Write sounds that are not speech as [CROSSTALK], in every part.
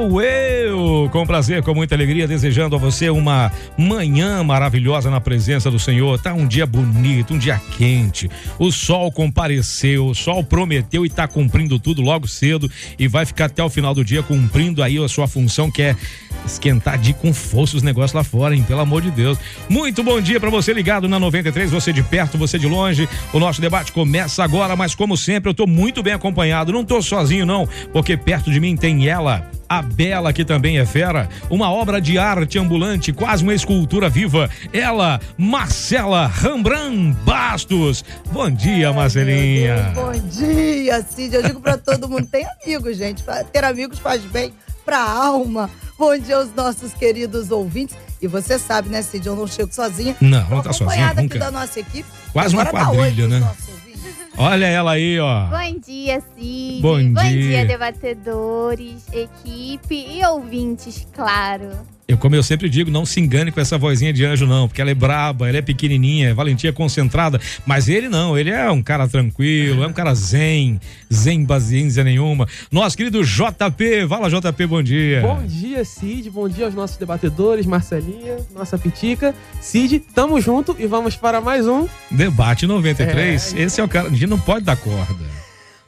Sou eu, com prazer, com muita alegria, desejando a você uma manhã maravilhosa na presença do Senhor. Tá um dia bonito, um dia quente. O sol compareceu, o sol prometeu e tá cumprindo tudo logo cedo e vai ficar até o final do dia cumprindo aí a sua função que é esquentar de com força os negócios lá fora, hein? Pelo amor de Deus. Muito bom dia para você ligado na 93, você de perto, você de longe. O nosso debate começa agora, mas como sempre, eu tô muito bem acompanhado. Não tô sozinho não, porque perto de mim tem ela, a Bela, que também é fera, uma obra de arte ambulante, quase uma escultura viva. Ela, Marcela Rambran Bastos. Bom dia, Marcelinha. Bom dia, Cid. Eu digo para todo mundo, tem amigos, gente. Ter amigos faz bem pra alma. Bom dia aos nossos queridos ouvintes. E você sabe, né, Cid? Eu não chego sozinha. Não, não tá sozinha. Acompanhada Nunca. aqui da nossa equipe. Quase uma tá quadrilha, os né? nossos. Olha ela aí, ó. Bom dia, Cid. Bom dia. debatedores, equipe e ouvintes, claro. Eu, como eu sempre digo, não se engane com essa vozinha de anjo, não, porque ela é braba, ela é pequenininha, é valentia concentrada. Mas ele não, ele é um cara tranquilo, é um cara zen, zen paciência nenhuma. Nosso querido JP, fala JP, bom dia. Bom dia, Cid. Bom dia aos nossos debatedores, Marcelinha, nossa Pitica. Cid, tamo junto e vamos para mais um. Debate 93, esse é o cara, a gente não pode dar corda.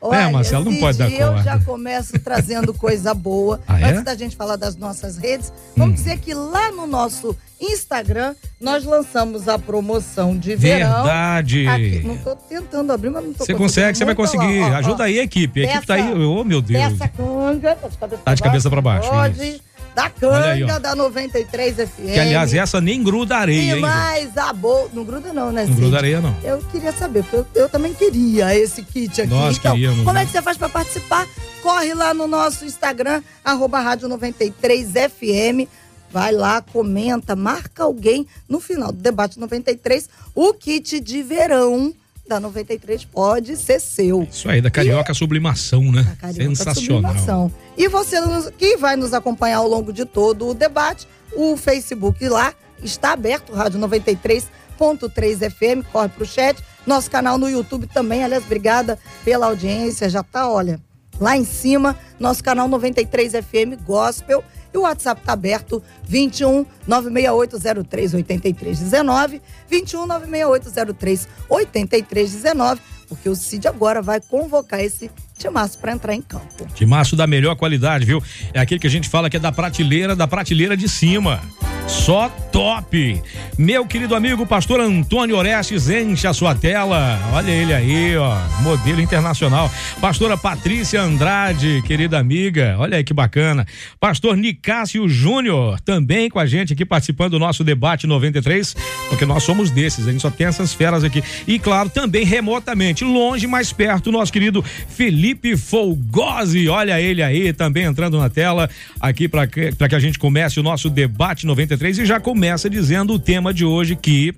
Olha, Marcelo, não pode dar eu corda. já começo trazendo coisa [LAUGHS] boa. Ah, é? Antes da gente falar das nossas redes, vamos Hum. dizer que lá no nosso Instagram nós lançamos a promoção de verão. Verdade. Não tô tentando abrir, mas não tô Você consegue, você vai conseguir. ó, ó. Ajuda aí a equipe. A equipe tá aí, Dessa- oh meu Deus. Dessa canga, tá de cabeça Tá de cabeça pra baixo, Pode. isso. Da aí, canga ó. da 93 FM. Que aliás, essa nem gruda areia, E hein? mais a bolsa. Não gruda, não, né, Não Cid? gruda areia, não. Eu queria saber, porque eu, eu também queria esse kit aqui. Nós então, queríamos, como né? é que você faz pra participar? Corre lá no nosso Instagram, arroba Rádio 93FM. Vai lá, comenta, marca alguém no final do debate 93. O kit de verão da 93 pode ser seu. Isso aí, da carioca sublimação, né? Da Carioca Sensacional. Sublimação. E você que vai nos acompanhar ao longo de todo o debate, o Facebook lá está aberto, Rádio 93.3 FM, corre pro chat. Nosso canal no YouTube também, aliás, obrigada pela audiência, já tá, olha, lá em cima, nosso canal 93 FM Gospel. E o WhatsApp tá aberto, 21 96803 8319, 21 96803 8319, porque o Cid agora vai convocar esse timaço para entrar em campo. Timaço da melhor qualidade, viu? É aquele que a gente fala que é da prateleira, da prateleira de cima. Só top! Meu querido amigo pastor Antônio Orestes, enche a sua tela. Olha ele aí, ó. Modelo internacional. Pastora Patrícia Andrade, querida amiga. Olha aí que bacana. Pastor Nicásio Júnior, também com a gente aqui participando do nosso debate 93, porque nós somos desses, a gente só tem essas feras aqui. E claro, também remotamente, longe, mais perto, nosso querido Felipe Folgosi. Olha ele aí, também entrando na tela aqui para que, que a gente comece o nosso debate 93 e já começa dizendo o tema de hoje que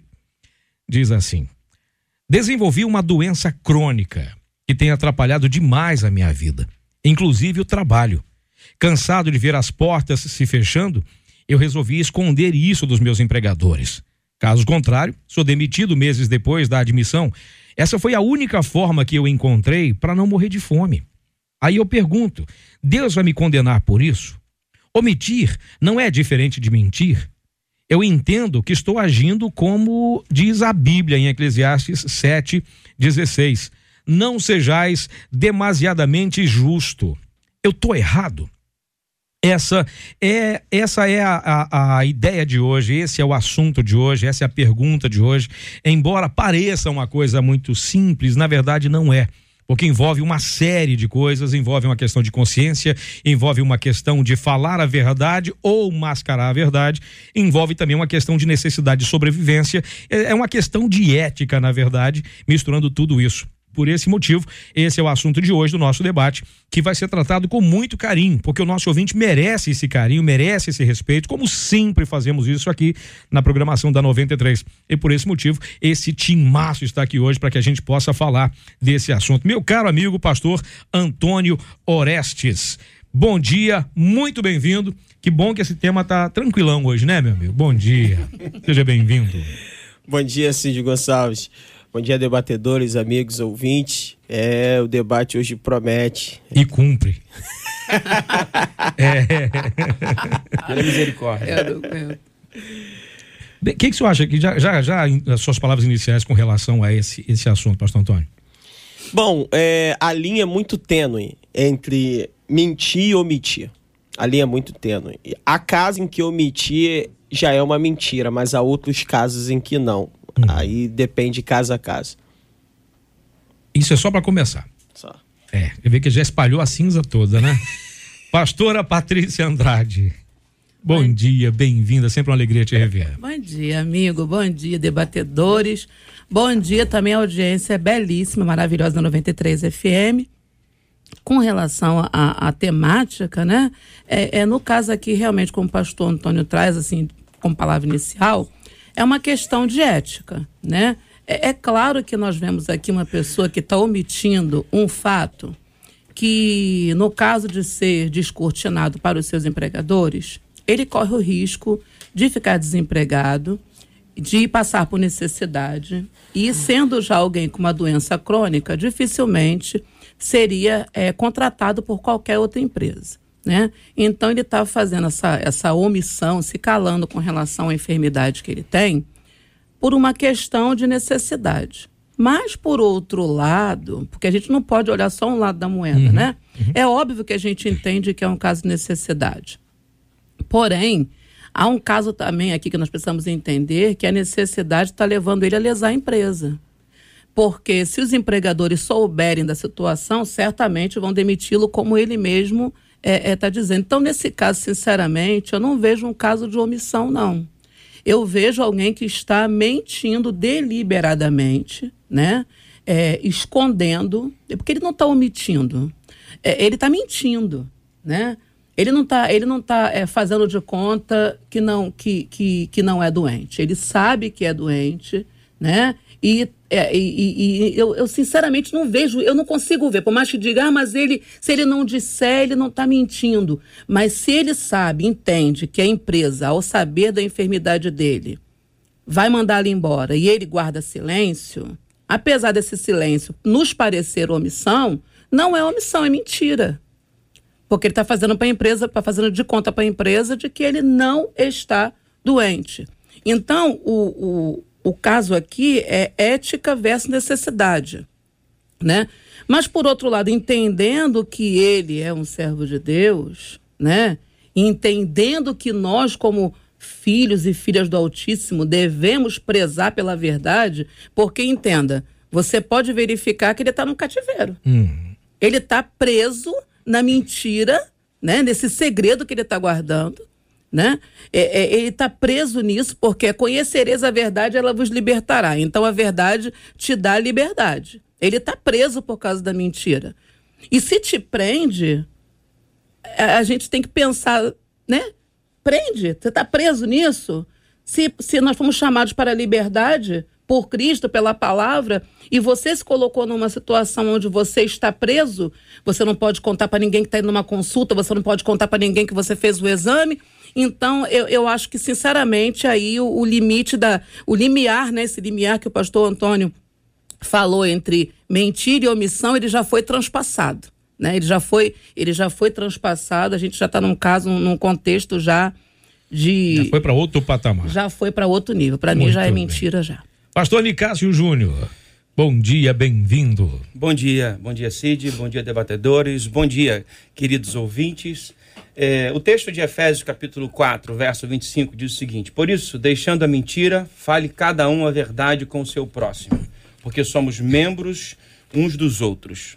diz assim: Desenvolvi uma doença crônica que tem atrapalhado demais a minha vida, inclusive o trabalho. Cansado de ver as portas se fechando, eu resolvi esconder isso dos meus empregadores. Caso contrário, sou demitido meses depois da admissão. Essa foi a única forma que eu encontrei para não morrer de fome. Aí eu pergunto: Deus vai me condenar por isso? Omitir não é diferente de mentir? Eu entendo que estou agindo como diz a Bíblia em Eclesiastes 7:16. Não sejais demasiadamente justo. Eu estou errado. Essa é, essa é a, a, a ideia de hoje, esse é o assunto de hoje, essa é a pergunta de hoje. Embora pareça uma coisa muito simples, na verdade não é. Porque envolve uma série de coisas, envolve uma questão de consciência, envolve uma questão de falar a verdade ou mascarar a verdade, envolve também uma questão de necessidade de sobrevivência, é é uma questão de ética, na verdade, misturando tudo isso. Por esse motivo, esse é o assunto de hoje do nosso debate, que vai ser tratado com muito carinho, porque o nosso ouvinte merece esse carinho, merece esse respeito, como sempre fazemos isso aqui na programação da 93. E por esse motivo, esse timaço está aqui hoje para que a gente possa falar desse assunto. Meu caro amigo, pastor Antônio Orestes. Bom dia, muito bem-vindo. Que bom que esse tema tá tranquilão hoje, né, meu amigo? Bom dia. Seja bem-vindo. Bom dia, Cid Gonçalves. Bom dia, debatedores, amigos, ouvintes. É, o debate hoje promete. E cumpre. [LAUGHS] é. [LAUGHS] Pela misericórdia. O que, que você acha que já, já, já as suas palavras iniciais com relação a esse, esse assunto, pastor Antônio? Bom, é, a linha é muito tênue entre mentir e omitir. A linha é muito tênue. Há casos em que omitir já é uma mentira, mas há outros casos em que não. Hum. Aí depende caso a caso. Isso é só para começar. Só. É, eu vejo que já espalhou a cinza toda, né? [LAUGHS] Pastora Patrícia Andrade. Bom, bom dia, bem-vinda, sempre uma alegria te rever. Bom dia, amigo, bom dia, debatedores. Bom dia também a audiência belíssima, maravilhosa da 93 FM. Com relação à temática, né? É, é, no caso aqui, realmente, como o pastor Antônio traz, assim, como palavra inicial, é uma questão de ética, né? É, é claro que nós vemos aqui uma pessoa que está omitindo um fato que, no caso de ser descortinado para os seus empregadores, ele corre o risco de ficar desempregado, de passar por necessidade e, sendo já alguém com uma doença crônica, dificilmente seria é, contratado por qualquer outra empresa. Né? Então ele estava tá fazendo essa, essa omissão, se calando com relação à enfermidade que ele tem, por uma questão de necessidade. Mas, por outro lado, porque a gente não pode olhar só um lado da moeda, uhum, né? Uhum. É óbvio que a gente entende que é um caso de necessidade. Porém, há um caso também aqui que nós precisamos entender que a necessidade está levando ele a lesar a empresa. Porque se os empregadores souberem da situação, certamente vão demiti-lo como ele mesmo está é, é, tá dizendo. Então, nesse caso, sinceramente, eu não vejo um caso de omissão, não. Eu vejo alguém que está mentindo deliberadamente, né? É, escondendo, porque ele não está omitindo, é, ele está mentindo, né? Ele não está ele não tá, é, fazendo de conta que não que, que, que não é doente. Ele sabe que é doente, né? E, é, e, e eu, eu, sinceramente não vejo, eu não consigo ver. Por mais que diga, ah, mas ele, se ele não disser, ele não está mentindo. Mas se ele sabe, entende que a empresa, ao saber da enfermidade dele, vai mandá-lo embora e ele guarda silêncio, apesar desse silêncio nos parecer omissão, não é omissão, é mentira. Porque ele está fazendo para a empresa, está fazendo de conta para a empresa de que ele não está doente. Então, o, o o caso aqui é ética versus necessidade, né? Mas por outro lado, entendendo que ele é um servo de Deus, né? Entendendo que nós como filhos e filhas do Altíssimo devemos prezar pela verdade, porque entenda, você pode verificar que ele está no cativeiro. Hum. Ele está preso na mentira, né? Nesse segredo que ele está guardando né? É, é, ele está preso nisso porque conhecereis a verdade, ela vos libertará. Então a verdade te dá liberdade. Ele está preso por causa da mentira. E se te prende, a, a gente tem que pensar, né? Prende, você está preso nisso? Se, se nós fomos chamados para a liberdade por Cristo, pela palavra, e você se colocou numa situação onde você está preso, você não pode contar para ninguém que está indo numa consulta, você não pode contar para ninguém que você fez o exame, então, eu, eu acho que, sinceramente, aí o, o limite da. O limiar, né? Esse limiar que o pastor Antônio falou entre mentira e omissão, ele já foi transpassado. Né? Ele já foi, ele já foi transpassado, a gente já está num caso, num contexto já de. Já foi para outro patamar. Já foi para outro nível. Para mim já é bem. mentira já. Pastor Nicásio Júnior. Bom dia, bem-vindo. Bom dia, bom dia, Cid, bom dia, debatedores, bom dia, queridos ouvintes. É, o texto de Efésios, capítulo 4, verso 25, diz o seguinte: Por isso, deixando a mentira, fale cada um a verdade com o seu próximo, porque somos membros uns dos outros.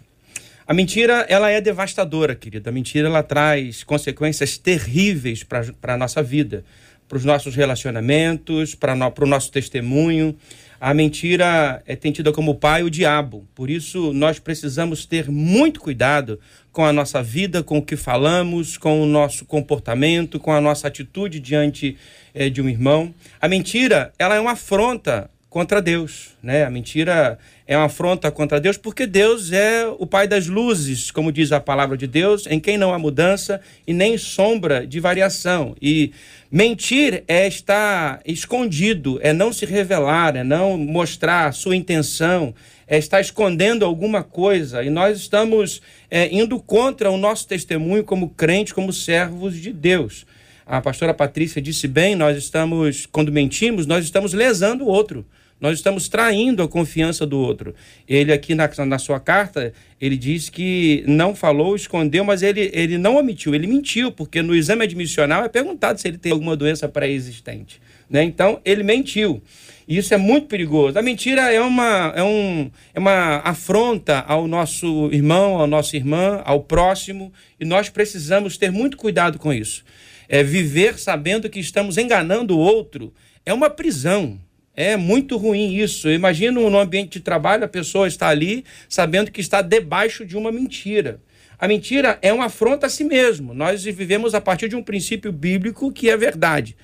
A mentira, ela é devastadora, querida. A mentira, ela traz consequências terríveis para a nossa vida, para os nossos relacionamentos, para no, o nosso testemunho. A mentira é tida como pai o diabo. Por isso, nós precisamos ter muito cuidado com a nossa vida, com o que falamos, com o nosso comportamento, com a nossa atitude diante é, de um irmão. A mentira, ela é uma afronta contra Deus, né? A mentira é uma afronta contra Deus porque Deus é o pai das luzes, como diz a palavra de Deus, em quem não há mudança e nem sombra de variação. E mentir é estar escondido, é não se revelar, é não mostrar sua intenção, é estar escondendo alguma coisa. E nós estamos é, indo contra o nosso testemunho como crentes, como servos de Deus a pastora Patrícia disse bem, nós estamos, quando mentimos, nós estamos lesando o outro. Nós estamos traindo a confiança do outro. Ele aqui na, na sua carta, ele diz que não falou, escondeu, mas ele, ele não omitiu, ele mentiu, porque no exame admissional é perguntado se ele tem alguma doença pré-existente. Né? Então, ele mentiu. E isso é muito perigoso. A mentira é uma, é, um, é uma afronta ao nosso irmão, à nossa irmã, ao próximo, e nós precisamos ter muito cuidado com isso. É viver sabendo que estamos enganando o outro é uma prisão. É muito ruim isso. Imagina no ambiente de trabalho a pessoa está ali sabendo que está debaixo de uma mentira. A mentira é uma afronta a si mesmo. Nós vivemos a partir de um princípio bíblico que é verdade.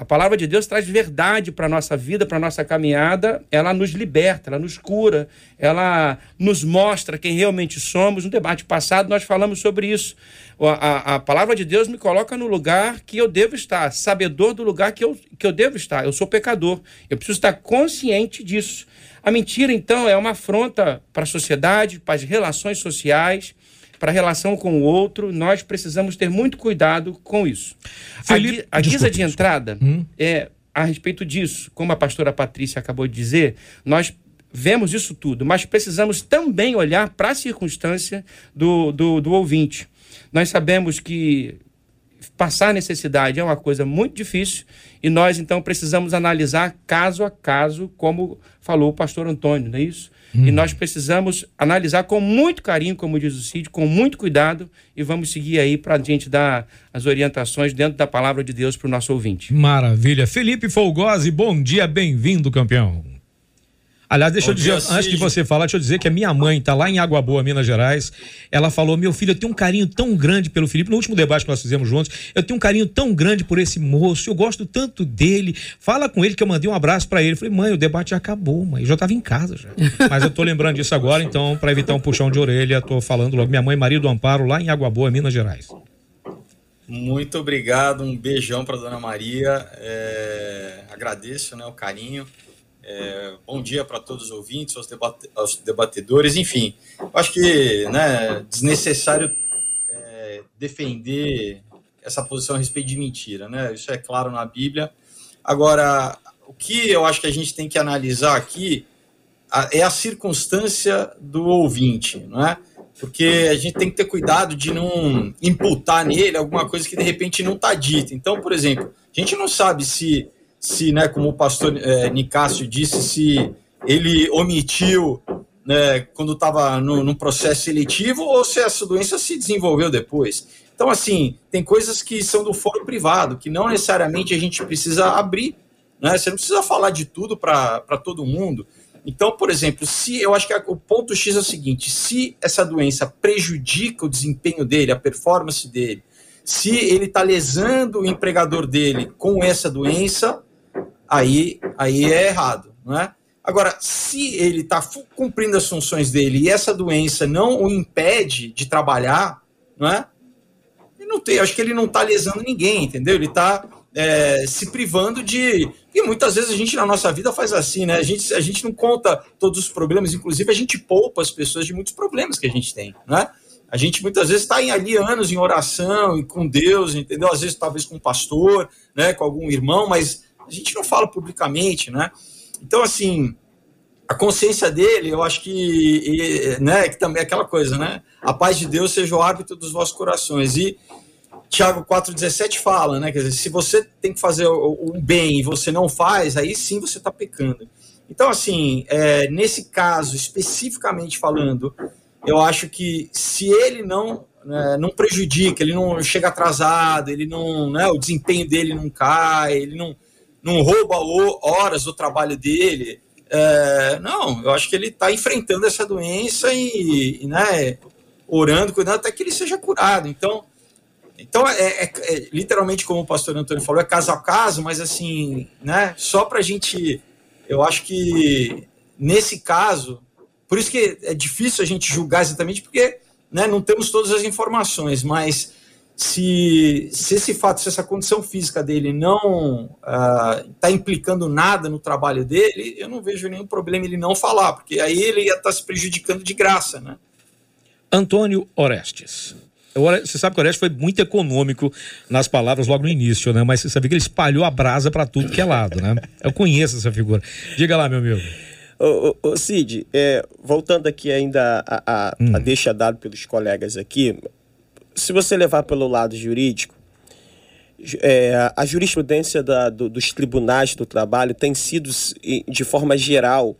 A palavra de Deus traz verdade para a nossa vida, para a nossa caminhada. Ela nos liberta, ela nos cura, ela nos mostra quem realmente somos. No debate passado, nós falamos sobre isso. A, a, palavra de Deus me coloca no lugar que eu devo estar, sabedor do lugar que eu, que eu devo estar. Eu sou pecador. Eu preciso estar consciente disso. A mentira, então, é uma afronta para a sociedade, para as relações sociais para a relação com o outro, nós precisamos ter muito cuidado com isso. Felipe, a, a guisa de entrada hum? é a respeito disso, como a pastora Patrícia acabou de dizer, nós vemos isso tudo, mas precisamos também olhar para a circunstância do, do, do ouvinte. Nós sabemos que passar necessidade é uma coisa muito difícil e nós então precisamos analisar caso a caso, como falou o pastor Antônio, não é isso? Hum. E nós precisamos analisar com muito carinho, como diz o Cid, com muito cuidado, e vamos seguir aí para a gente dar as orientações dentro da palavra de Deus para o nosso ouvinte. Maravilha. Felipe Folgose, bom dia, bem-vindo, campeão. Aliás, deixa Bom eu dizer, dia, antes de você falar, deixa eu dizer que a minha mãe está lá em Água Boa, Minas Gerais. Ela falou: meu filho, eu tenho um carinho tão grande pelo Felipe. No último debate que nós fizemos juntos, eu tenho um carinho tão grande por esse moço, eu gosto tanto dele. Fala com ele que eu mandei um abraço para ele. Eu falei, mãe, o debate já acabou, mãe. Eu já estava em casa já. Mas eu tô lembrando disso agora, então, para evitar um puxão de orelha, tô falando logo. Minha mãe, Maria do Amparo, lá em Água Boa, Minas Gerais. Muito obrigado, um beijão para dona Maria. É, agradeço né, o carinho. É, bom dia para todos os ouvintes, aos, debate, aos debatedores, enfim. Acho que né, desnecessário é, defender essa posição a respeito de mentira, né? Isso é claro na Bíblia. Agora, o que eu acho que a gente tem que analisar aqui é a circunstância do ouvinte, não é? Porque a gente tem que ter cuidado de não imputar nele alguma coisa que de repente não está dita. Então, por exemplo, a gente não sabe se se, né, como o pastor é, Nicásio disse, se ele omitiu né, quando estava no, processo seletivo ou se essa doença se desenvolveu depois. Então, assim, tem coisas que são do foro privado, que não necessariamente a gente precisa abrir. Né? Você não precisa falar de tudo para todo mundo. Então, por exemplo, se eu acho que o ponto X é o seguinte: se essa doença prejudica o desempenho dele, a performance dele, se ele está lesando o empregador dele com essa doença, aí, aí é errado, não é? Agora, se ele está cumprindo as funções dele e essa doença não o impede de trabalhar, não é? Ele não tem, acho que ele não está lesando ninguém, entendeu? Ele está é, se privando de. E muitas vezes a gente na nossa vida faz assim, né? A gente, a gente não conta todos os problemas, inclusive a gente poupa as pessoas de muitos problemas que a gente tem, né? A gente muitas vezes está ali anos em oração e com Deus, entendeu? Às vezes talvez com um pastor, né, com algum irmão, mas a gente não fala publicamente, né? Então, assim, a consciência dele, eu acho que, né, que também é aquela coisa, né? A paz de Deus seja o árbitro dos vossos corações. E Tiago 4,17 fala, né? Quer dizer, se você tem que fazer o, bem e você não faz, aí sim você está pecando. Então, assim, é, nesse caso, especificamente falando, eu acho que se ele não né, não prejudica, ele não chega atrasado, ele não, né, o desempenho dele não cai, ele não não rouba horas do trabalho dele, É, não, eu acho que ele está enfrentando essa doença e, e, né, orando, cuidando até que ele seja curado. Então, então é, é, é, literalmente como o pastor Antônio falou, é caso a caso, mas assim, né, só para a gente, eu acho que nesse caso, por isso que é difícil a gente julgar exatamente, porque né, não temos todas as informações, mas se, se esse fato, se essa condição física dele não está uh, implicando nada no trabalho dele, eu não vejo nenhum problema ele não falar, porque aí ele ia estar tá se prejudicando de graça, né? Antônio Orestes. Você sabe que o Orestes foi muito econômico nas palavras logo no início, né? Mas você sabe que ele espalhou a brasa para tudo que é lado, né? Eu conheço essa figura. Diga lá, meu amigo. Ô, ô, ô Cid, é, voltando aqui ainda a, a, hum. a deixa dado pelos colegas aqui, se você levar pelo lado jurídico, é, a jurisprudência da, do, dos tribunais do trabalho tem sido, de forma geral,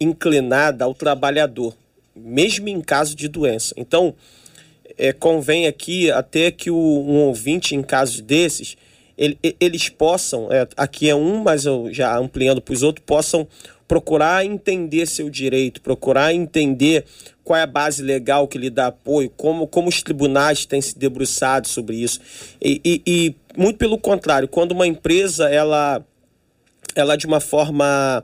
inclinada ao trabalhador, mesmo em caso de doença. Então, é, convém aqui até que o, um ouvinte, em casos desses, ele, eles possam, é, aqui é um, mas eu já ampliando para os outros, possam procurar entender seu direito, procurar entender qual é a base legal que lhe dá apoio, como, como os tribunais têm se debruçado sobre isso. E, e, e muito pelo contrário, quando uma empresa, ela, ela de uma forma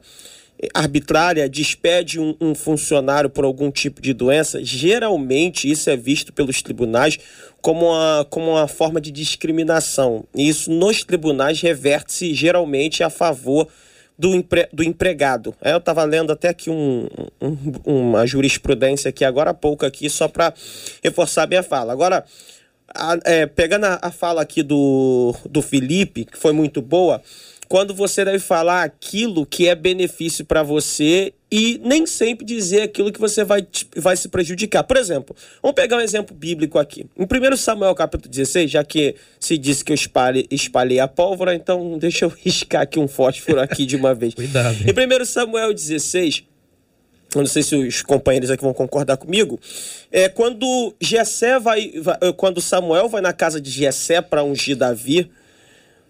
arbitrária despede um, um, funcionário por algum tipo de doença, geralmente isso é visto pelos tribunais como uma, como uma forma de discriminação. E isso nos tribunais reverte-se geralmente a favor do, empre, do empregado. Eu estava lendo até aqui um, um, uma jurisprudência aqui agora há pouco aqui, só para reforçar a minha fala. Agora, a, é, pegando a, a, fala aqui do, do Felipe, que foi muito boa, quando você deve falar aquilo que é benefício para você e nem sempre dizer aquilo que você vai, vai se prejudicar. Por exemplo, vamos pegar um exemplo bíblico aqui. Em 1 Samuel capítulo 16, já que se disse que eu espalhei, espalhei a pólvora, então deixa eu [LAUGHS] riscar aqui um fósforo aqui de uma vez. Cuidado. Hein? Em 1 Samuel 16, eu não sei se os companheiros aqui vão concordar comigo, é quando Jessé vai, vai quando Samuel vai na casa de Jessé para ungir Davi,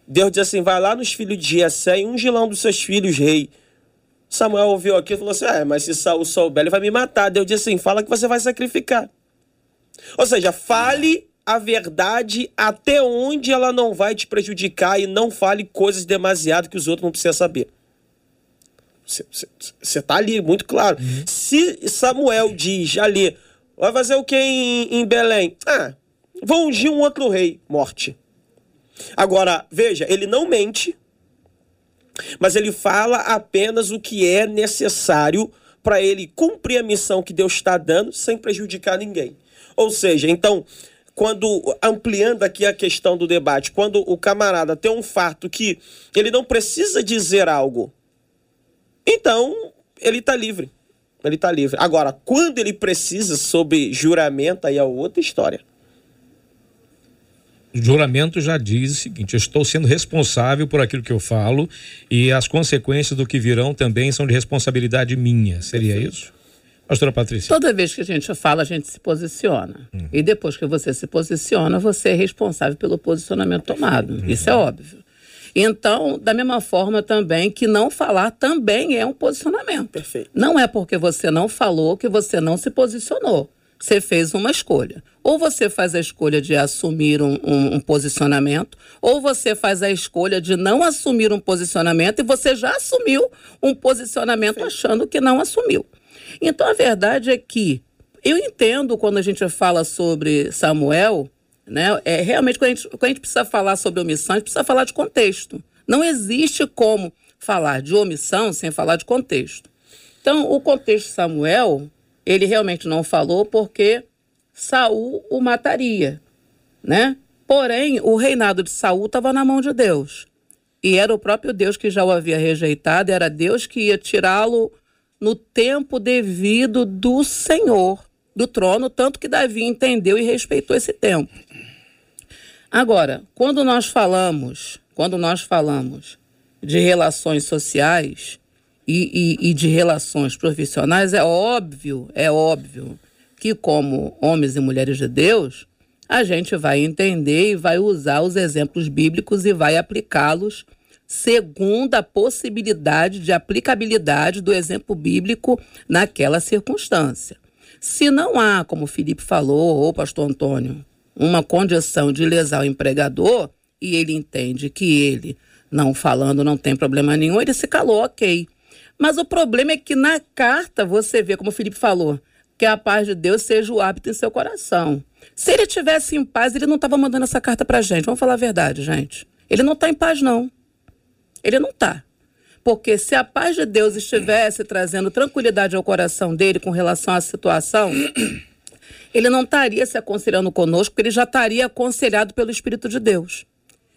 Deus diz assim: vai lá nos filhos de Jessé e unge lá um dos seus filhos rei. Samuel ouviu aquilo e falou assim: é, mas se Saul souber, ele vai me matar. Deus disse assim: fala que você vai sacrificar. Ou seja, fale a verdade até onde ela não vai te prejudicar e não fale coisas demasiado que os outros não precisam saber. Você está ali, muito claro. Uhum. Se Samuel diz ali, vai fazer o que em, em Belém? Ah, vou ungir um outro rei, morte. Agora, veja, ele não mente, mas ele fala apenas o que é necessário para ele cumprir a missão que Deus está dando sem prejudicar ninguém. Ou seja, então, quando ampliando aqui a questão do debate, quando o camarada tem um fato que ele não precisa dizer algo, então ele está livre. Ele está livre. Agora, quando ele precisa sobre juramento, aí é outra história juramento já diz o seguinte: eu estou sendo responsável por aquilo que eu falo e as consequências do que virão também são de responsabilidade minha. Seria isso? Pastora Patrícia. Toda vez que a gente fala, a gente se posiciona. Hum. E depois que você se posiciona, você é responsável pelo posicionamento tomado. Uhum. Isso é óbvio. Então, da mesma forma também que não falar também é um posicionamento. Perfeito. Não é porque você não falou que você não se posicionou você fez uma escolha. Ou você faz a escolha de assumir um, um, um, posicionamento, ou você faz a escolha de não assumir um posicionamento e você já assumiu um posicionamento Sim. achando que não assumiu. Então a verdade é que eu entendo quando a gente fala sobre Samuel, né? É, realmente, quando a, gente, quando a gente precisa falar sobre omissão, a gente precisa falar de contexto. Não existe como falar de omissão sem falar de contexto. Então, o contexto de Samuel ele realmente não falou porque Saul o mataria, né? Porém, o reinado de Saul estava na mão de Deus. E era o próprio Deus que já o havia rejeitado, era Deus que ia tirá-lo no tempo devido do Senhor, do trono, tanto que Davi entendeu e respeitou esse tempo. Agora, quando nós falamos, quando nós falamos de relações sociais, e, e, e de relações profissionais, é óbvio, é óbvio que, como homens e mulheres de Deus, a gente vai entender e vai usar os exemplos bíblicos e vai aplicá-los segundo a possibilidade de aplicabilidade do exemplo bíblico naquela circunstância. Se não há, como o Felipe falou, ou pastor Antônio, uma condição de lesar o empregador, e ele entende que ele, não falando, não tem problema nenhum, ele se calou, ok. Mas o problema é que na carta você vê, como o Felipe falou, que a paz de Deus seja o hábito em seu coração. Se ele tivesse em paz, ele não estava mandando essa carta pra gente. Vamos falar a verdade, gente. Ele não está em paz, não. Ele não está. Porque se a paz de Deus estivesse trazendo tranquilidade ao coração dele com relação à situação, [CLEARS THROAT] ele não estaria se aconselhando conosco, porque ele já estaria aconselhado pelo Espírito de Deus.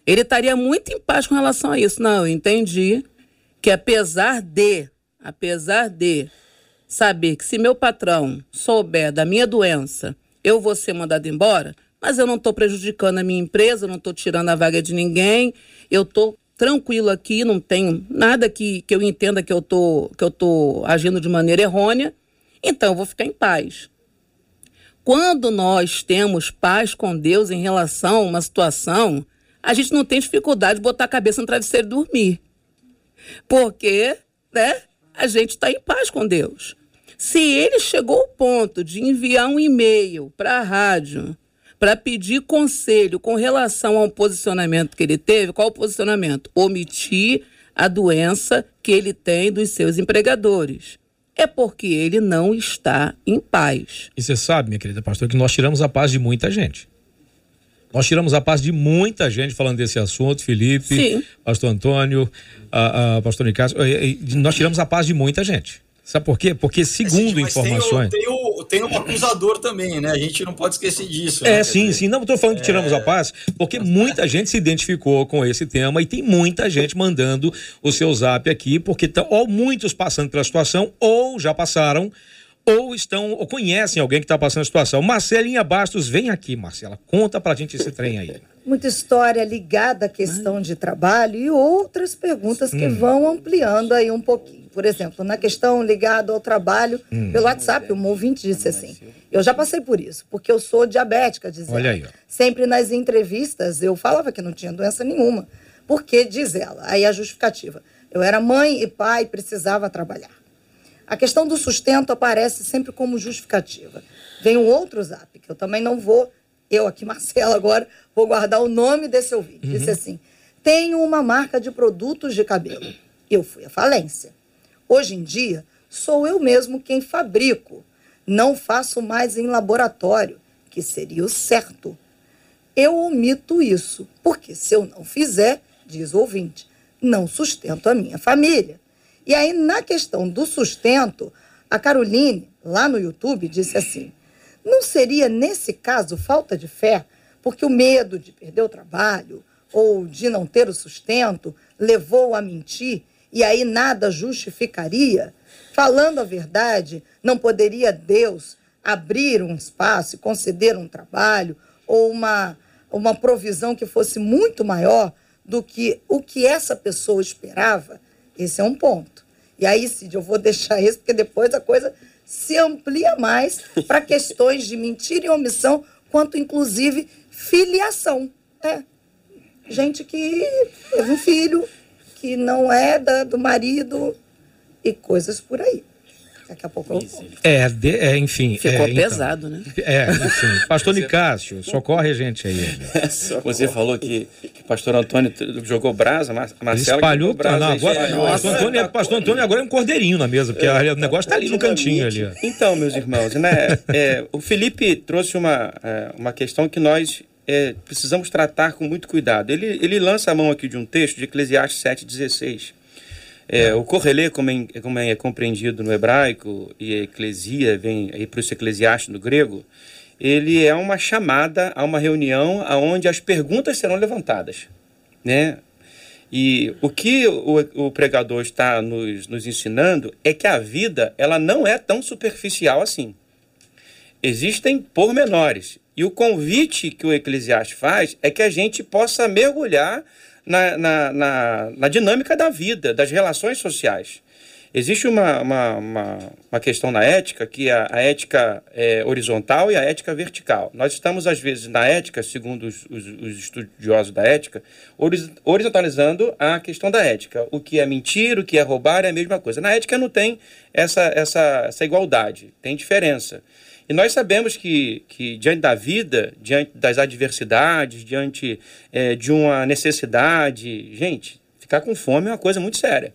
Ele estaria muito em paz com relação a isso. Não, eu entendi que apesar de, apesar de saber que se meu patrão souber da minha doença, eu vou ser mandado embora, mas eu não estou prejudicando a minha empresa, não estou tirando a vaga de ninguém, eu estou tranquilo aqui, não tenho nada que, que eu entenda que eu tô que eu tô agindo de maneira errônea, então eu vou ficar em paz. Quando nós temos paz com Deus em relação a uma situação, a gente não tem dificuldade de botar a cabeça no travesseiro e dormir. Porque, né, a gente está em paz com Deus. Se ele chegou ao ponto de enviar um e-mail para a rádio para pedir conselho com relação ao posicionamento que ele teve. Qual o posicionamento? Omitir a doença que ele tem dos seus empregadores. É porque ele não está em paz. E você sabe, minha querida pastora, que nós tiramos a paz de muita gente. Nós tiramos a paz de muita gente falando desse assunto, Felipe, Sim. pastor Antônio, a, a pastor Nicásio. Nós tiramos a paz de muita gente. Sabe por quê? Porque segundo informações. Tem, o, tem, o, tem um acusador também, né? A gente não pode esquecer disso. É, né? sim, dizer, sim. Não estou falando que tiramos é... a paz, porque muita gente se identificou com esse tema e tem muita gente mandando o seu zap aqui, porque tá, ou muitos passando pela situação, ou já passaram, ou estão, ou conhecem alguém que está passando a situação. Marcelinha Bastos, vem aqui, Marcela. Conta pra gente esse trem aí. Muita história ligada à questão de trabalho e outras perguntas que hum. vão ampliando aí um pouquinho. Por exemplo, na questão ligada ao trabalho, hum. pelo WhatsApp, um ouvinte disse assim: Eu já passei por isso, porque eu sou diabética, diz Olha aí, ó. Sempre nas entrevistas eu falava que não tinha doença nenhuma. Porque, diz ela, aí a justificativa: eu era mãe e pai, precisava trabalhar. A questão do sustento aparece sempre como justificativa. Vem um outro zap, que eu também não vou, eu aqui, [LAUGHS] Marcela, agora, vou guardar o nome desse ouvinte. Uhum. Disse assim: tenho uma marca de produtos de cabelo. Eu fui à falência. Hoje em dia, sou eu mesmo quem fabrico. Não faço mais em laboratório, que seria o certo. Eu omito isso, porque se eu não fizer, diz o ouvinte, não sustento a minha família. E aí, na questão do sustento, a Caroline, lá no YouTube, disse assim: não seria, nesse caso, falta de fé, porque o medo de perder o trabalho ou de não ter o sustento levou a mentir e aí nada justificaria? Falando a verdade, não poderia Deus abrir um espaço conceder um trabalho ou uma, uma provisão que fosse muito maior do que o que essa pessoa esperava? Esse é um ponto. E aí, Cid, eu vou deixar isso, porque depois a coisa se amplia mais para questões de mentira e omissão, quanto inclusive filiação. É. Gente que teve um filho, que não é da, do marido e coisas por aí. Daqui a pouco eu é, de, é, enfim. Ficou é, pesado, então, né? É, enfim. [LAUGHS] Pastor Nicásio, socorre a gente aí. Você falou que, que pastor Antônio jogou brasa, Mar Marcelo espalhou, brasa. Não, agora, pastor, Antônio, pastor Antônio agora é um cordeirinho na mesa, porque é, o negócio está ali no cantinho ali. Então, meus irmãos, né? É, o Felipe trouxe uma, é, uma questão que nós é, precisamos tratar com muito cuidado. Ele, ele lança a mão aqui de um texto de Eclesiastes 7,16. É, o correlê, como é, como é compreendido no hebraico, e eclesia vem aí para o eclesiastes no grego, ele é uma chamada a uma reunião onde as perguntas serão levantadas. Né? E o que o, o pregador está nos, nos ensinando é que a vida ela não é tão superficial assim. Existem pormenores. E o convite que o Eclesiastes faz é que a gente possa mergulhar na, na, na, na dinâmica da vida, das relações sociais. Existe uma, uma, uma, uma, questão na ética, que é a ética é, horizontal e a ética vertical. Nós estamos, às vezes, na ética, segundo os, os, os, estudiosos da ética, horizontalizando a questão da ética. O que é mentir, o que é roubar é a mesma coisa. Na ética não tem essa, essa, essa igualdade, tem diferença. E nós sabemos que, que diante da vida, diante das adversidades, diante é, de uma necessidade, gente, ficar com fome é uma coisa muito séria.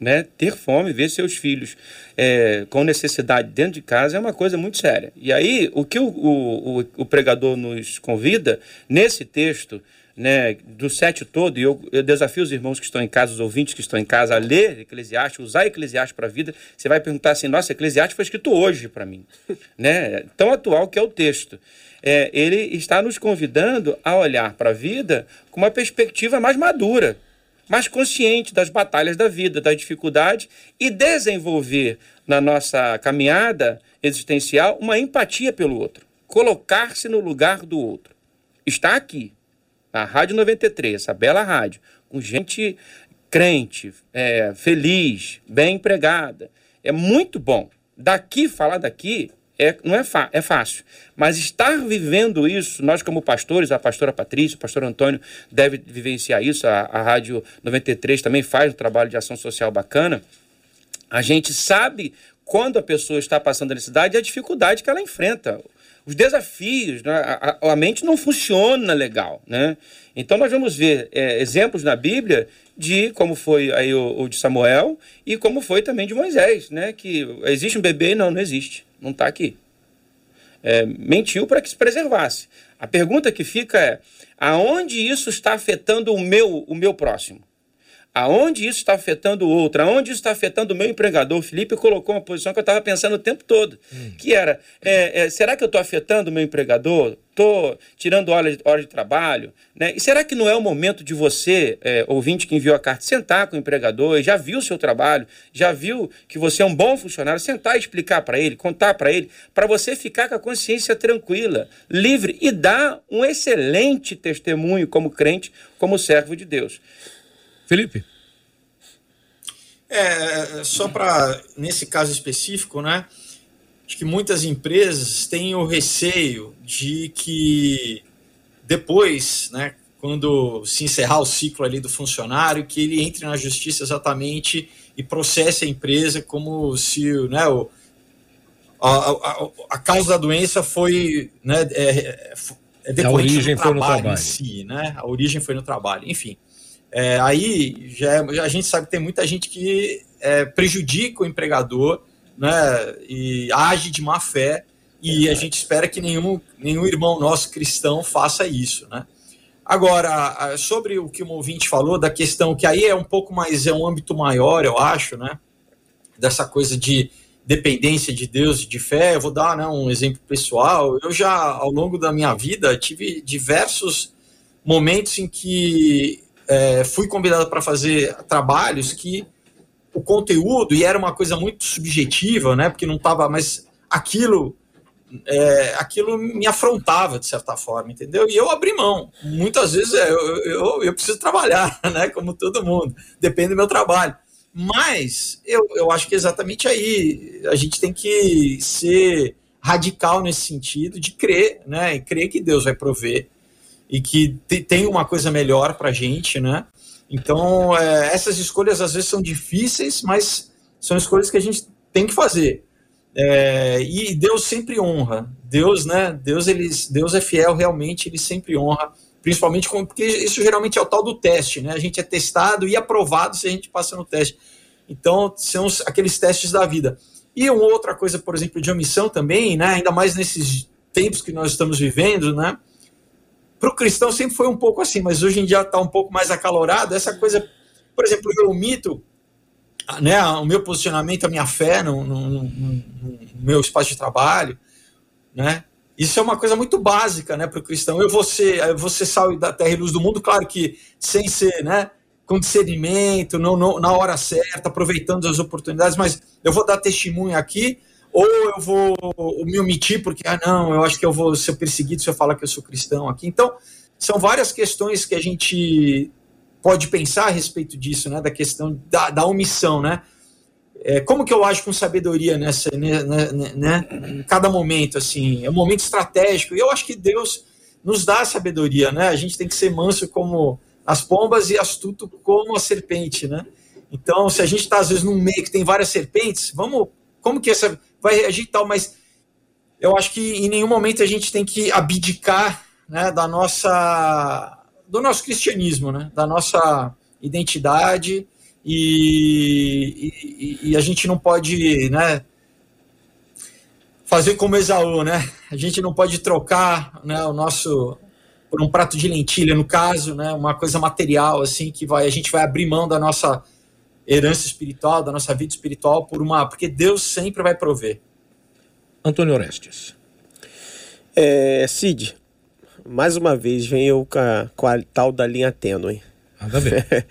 Né? Ter fome, ver seus filhos é, com necessidade dentro de casa é uma coisa muito séria. E aí, o que o, o, o pregador nos convida nesse texto, né, do sete todo, e eu, eu, desafio os irmãos que estão em casa, os ouvintes que estão em casa, a ler Eclesiastes, usar Eclesiastes para a vida. Você vai perguntar assim: nossa, Eclesiastes foi escrito hoje para mim. [LAUGHS] né? Tão atual que é o texto. É, ele está nos convidando a olhar para a vida com uma perspectiva mais madura mais consciente das batalhas da vida, das dificuldades e desenvolver na nossa caminhada existencial uma empatia pelo outro, colocar-se no lugar do outro. Está aqui, na Rádio 93, essa bela rádio, com gente crente, é, feliz, bem empregada. É muito bom. Daqui, falar daqui, é, não é, é fácil. Mas estar vivendo isso, nós como pastores, a pastora Patrícia, o pastor Antônio deve vivenciar isso, a, a Rádio 93 também faz um trabalho de ação social bacana. A gente sabe quando a pessoa está passando a necessidade e a dificuldade que ela enfrenta. Os desafios, né? a, a, a, mente não funciona legal. Né? Então nós vamos ver é, exemplos na Bíblia de como foi aí o, o, de Samuel e como foi também de Moisés, né? Que existe um bebê? Não, não existe não está aqui. É, mentiu para que se preservasse. A pergunta que fica é: aonde isso está afetando o meu, o meu próximo? Aonde isso está afetando o outro? Aonde isso está afetando o meu empregador? O Felipe colocou uma posição que eu estava pensando o tempo todo, hum. que era, é, é, será que eu estou afetando o meu empregador? Estou tirando hora de, hora de trabalho? Né? E será que não é o momento de você, é, ouvinte que enviou a carta, sentar com o empregador, já viu o seu trabalho, já viu que você é um bom funcionário, sentar e explicar para ele, contar para ele, para você ficar com a consciência tranquila, livre e dar um excelente testemunho como crente, como servo de Deus. Felipe. É, só para, nesse caso específico, né? Acho que muitas empresas têm o receio de que depois, né, quando se encerrar o ciclo ali do funcionário, que ele entre na justiça exatamente e processe a empresa como se né, o, a, a, a causa da doença foi né, é, é a origem foi no trabalho em si, né? A origem foi no trabalho, enfim. É, aí já, é, a gente sabe que tem muita gente que é, prejudica o empregador né, e age de má fé, e a gente espera que nenhum, nenhum irmão nosso cristão faça isso. Né? Agora, sobre o que o ouvinte falou, da questão que aí é um pouco mais, é um âmbito maior, eu acho, né? Dessa coisa de dependência de Deus e de fé, eu vou dar né, um exemplo pessoal. Eu já, ao longo da minha vida, tive diversos momentos em que é, fui convidado para fazer trabalhos que o conteúdo, e era uma coisa muito subjetiva, né? Porque não estava, mas aquilo é, aquilo me afrontava de certa forma, entendeu? E eu abri mão. Muitas vezes é, eu, eu, eu, preciso trabalhar, [LAUGHS] né? Como todo mundo, depende do meu trabalho. Mas eu, eu acho que é exatamente aí a gente tem que ser radical nesse sentido de crer, né? E crer que Deus vai prover e que tem uma coisa melhor para a gente, né? Então, é, essas escolhas às vezes são difíceis, mas são escolhas que a gente tem que fazer. É, e Deus sempre honra. Deus, né? Deus, ele, Deus é fiel, realmente, ele sempre honra, principalmente com, porque isso geralmente é o tal do teste, né? A gente é testado e aprovado se a gente passa no teste. Então, são os, aqueles testes da vida. E uma outra coisa, por exemplo, de omissão também, né? Ainda mais nesses tempos que nós estamos vivendo, né? Para o cristão sempre foi um pouco assim, mas hoje em dia está um pouco mais acalorado. Essa coisa, por exemplo, eu omito né, o meu posicionamento, a minha fé no, no, no, no, meu espaço de trabalho, né? Isso é uma coisa muito básica, né, para o cristão. Eu vou ser sal da terra e luz do mundo, claro que sem ser, né, com discernimento, não, não, na hora certa, aproveitando as oportunidades, mas eu vou dar testemunho aqui ou eu vou me omitir porque, ah, não, eu acho que eu vou ser perseguido se eu falar que eu sou cristão aqui. Então, são várias questões que a gente pode pensar a respeito disso, né, da questão da, da omissão, né. é, como que eu ajo com sabedoria nessa, né, né, né, em cada momento, assim, é um momento estratégico, e eu acho que Deus nos dá sabedoria, né, a gente tem que ser manso como as pombas e astuto como a serpente, né, então, se a gente está, às vezes, num meio que tem várias serpentes, vamos, como que essa vai reagir e tal, mas eu acho que em nenhum momento a gente tem que abdicar, né, da nossa, do nosso cristianismo, né, da nossa identidade, e, e, e, a gente não pode né, fazer como Esaú, né? A gente não pode trocar né, o nosso por um prato de lentilha, no caso, né, uma coisa material assim que vai a gente vai abrir mão da nossa herança espiritual, da nossa vida espiritual por uma, porque Deus sempre vai prover. Antônio Orestes. É, Cid, mais uma vez vem eu com a, com a tal da linha tênue. Nada a ver. [LAUGHS]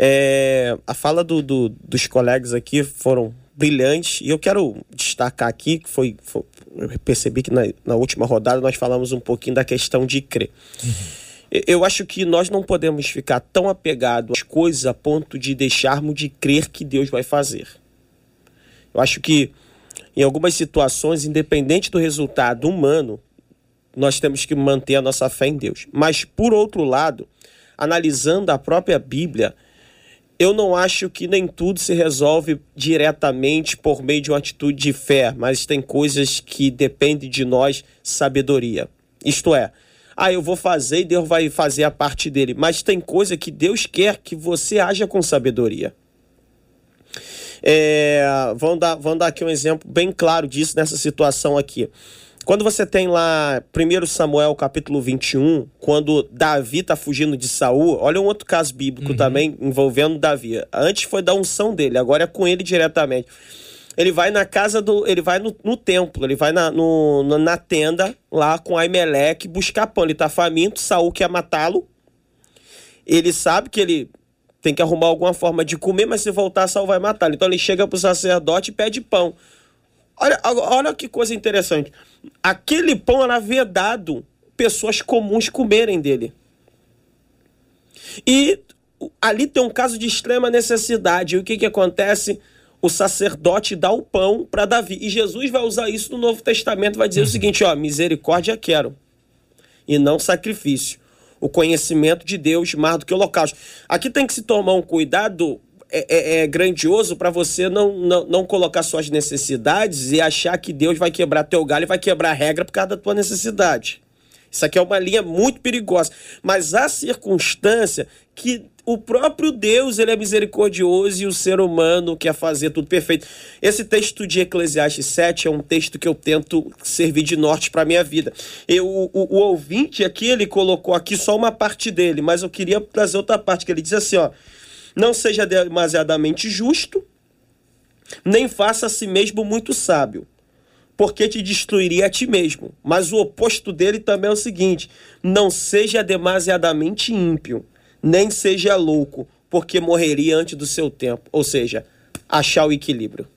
É, a fala do, do, dos colegas aqui foram brilhantes e eu quero destacar aqui que foi, foi eu percebi que na, na, última rodada nós falamos um pouquinho da questão de crer. Uhum. Eu acho que nós não podemos ficar tão apegados às coisas a ponto de deixarmos de crer que Deus vai fazer. Eu acho que em algumas situações, independente do resultado humano, nós temos que manter a nossa fé em Deus. Mas, por outro lado, analisando a própria Bíblia, eu não acho que nem tudo se resolve diretamente por meio de uma atitude de fé, mas tem coisas que dependem de nós, sabedoria. Isto é, ah, eu vou fazer e Deus vai fazer a parte dele, mas tem coisa que Deus quer que você haja com sabedoria. É, vamos, dar, vamos dar aqui um exemplo bem claro disso nessa situação aqui. Quando você tem lá 1 Samuel capítulo 21, quando Davi está fugindo de Saul, olha um outro caso bíblico uhum. também envolvendo Davi. Antes foi da unção dele, agora é com ele diretamente. Ele vai na casa do. Ele vai no, no templo, ele vai na, no, na tenda lá com Aimeleque buscar pão. Ele está faminto, Saul quer matá-lo. Ele sabe que ele tem que arrumar alguma forma de comer, mas se voltar, Saul vai matá-lo. Então ele chega para o sacerdote e pede pão. Olha, olha que coisa interessante. Aquele pão era vedado pessoas comuns comerem dele. E ali tem um caso de extrema necessidade. E o que, que acontece? O sacerdote dá o pão para Davi. E Jesus vai usar isso no Novo Testamento, vai dizer uhum. o seguinte: ó, misericórdia quero, e não sacrifício. O conhecimento de Deus mais do que o holocausto. Aqui tem que se tomar um cuidado é, é, é grandioso para você não, não, não colocar suas necessidades e achar que Deus vai quebrar teu galho e vai quebrar a regra por causa da tua necessidade. Isso aqui é uma linha muito perigosa. Mas há circunstância que o próprio Deus ele é misericordioso e o ser humano quer fazer tudo perfeito. Esse texto de Eclesiastes 7 é um texto que eu tento servir de norte para minha vida. Eu, o, o, ouvinte aqui, ele colocou aqui só uma parte dele, mas eu queria trazer outra parte, que ele diz assim, ó. Não seja demasiadamente justo, nem faça a si mesmo muito sábio, porque te destruiria a ti mesmo. Mas o oposto dele também é o seguinte: não seja demasiadamente ímpio, nem seja louco, porque morreria antes do seu tempo. Ou seja, achar o equilíbrio.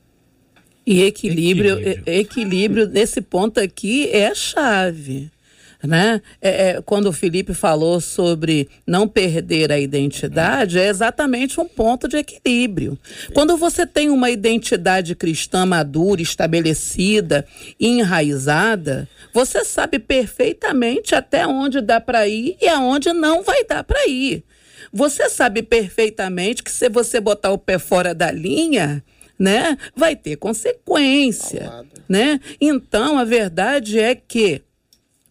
E equilíbrio, equilíbrio, equilíbrio nesse ponto aqui é a chave né? É, é, quando o Felipe falou sobre não perder a identidade, é exatamente um ponto de equilíbrio. Quando você tem uma identidade cristã madura, estabelecida, enraizada, você sabe perfeitamente até onde dá para ir e aonde não vai dar para ir. Você sabe perfeitamente que se você botar o pé fora da linha, né, vai ter consequência, né? Então a verdade é que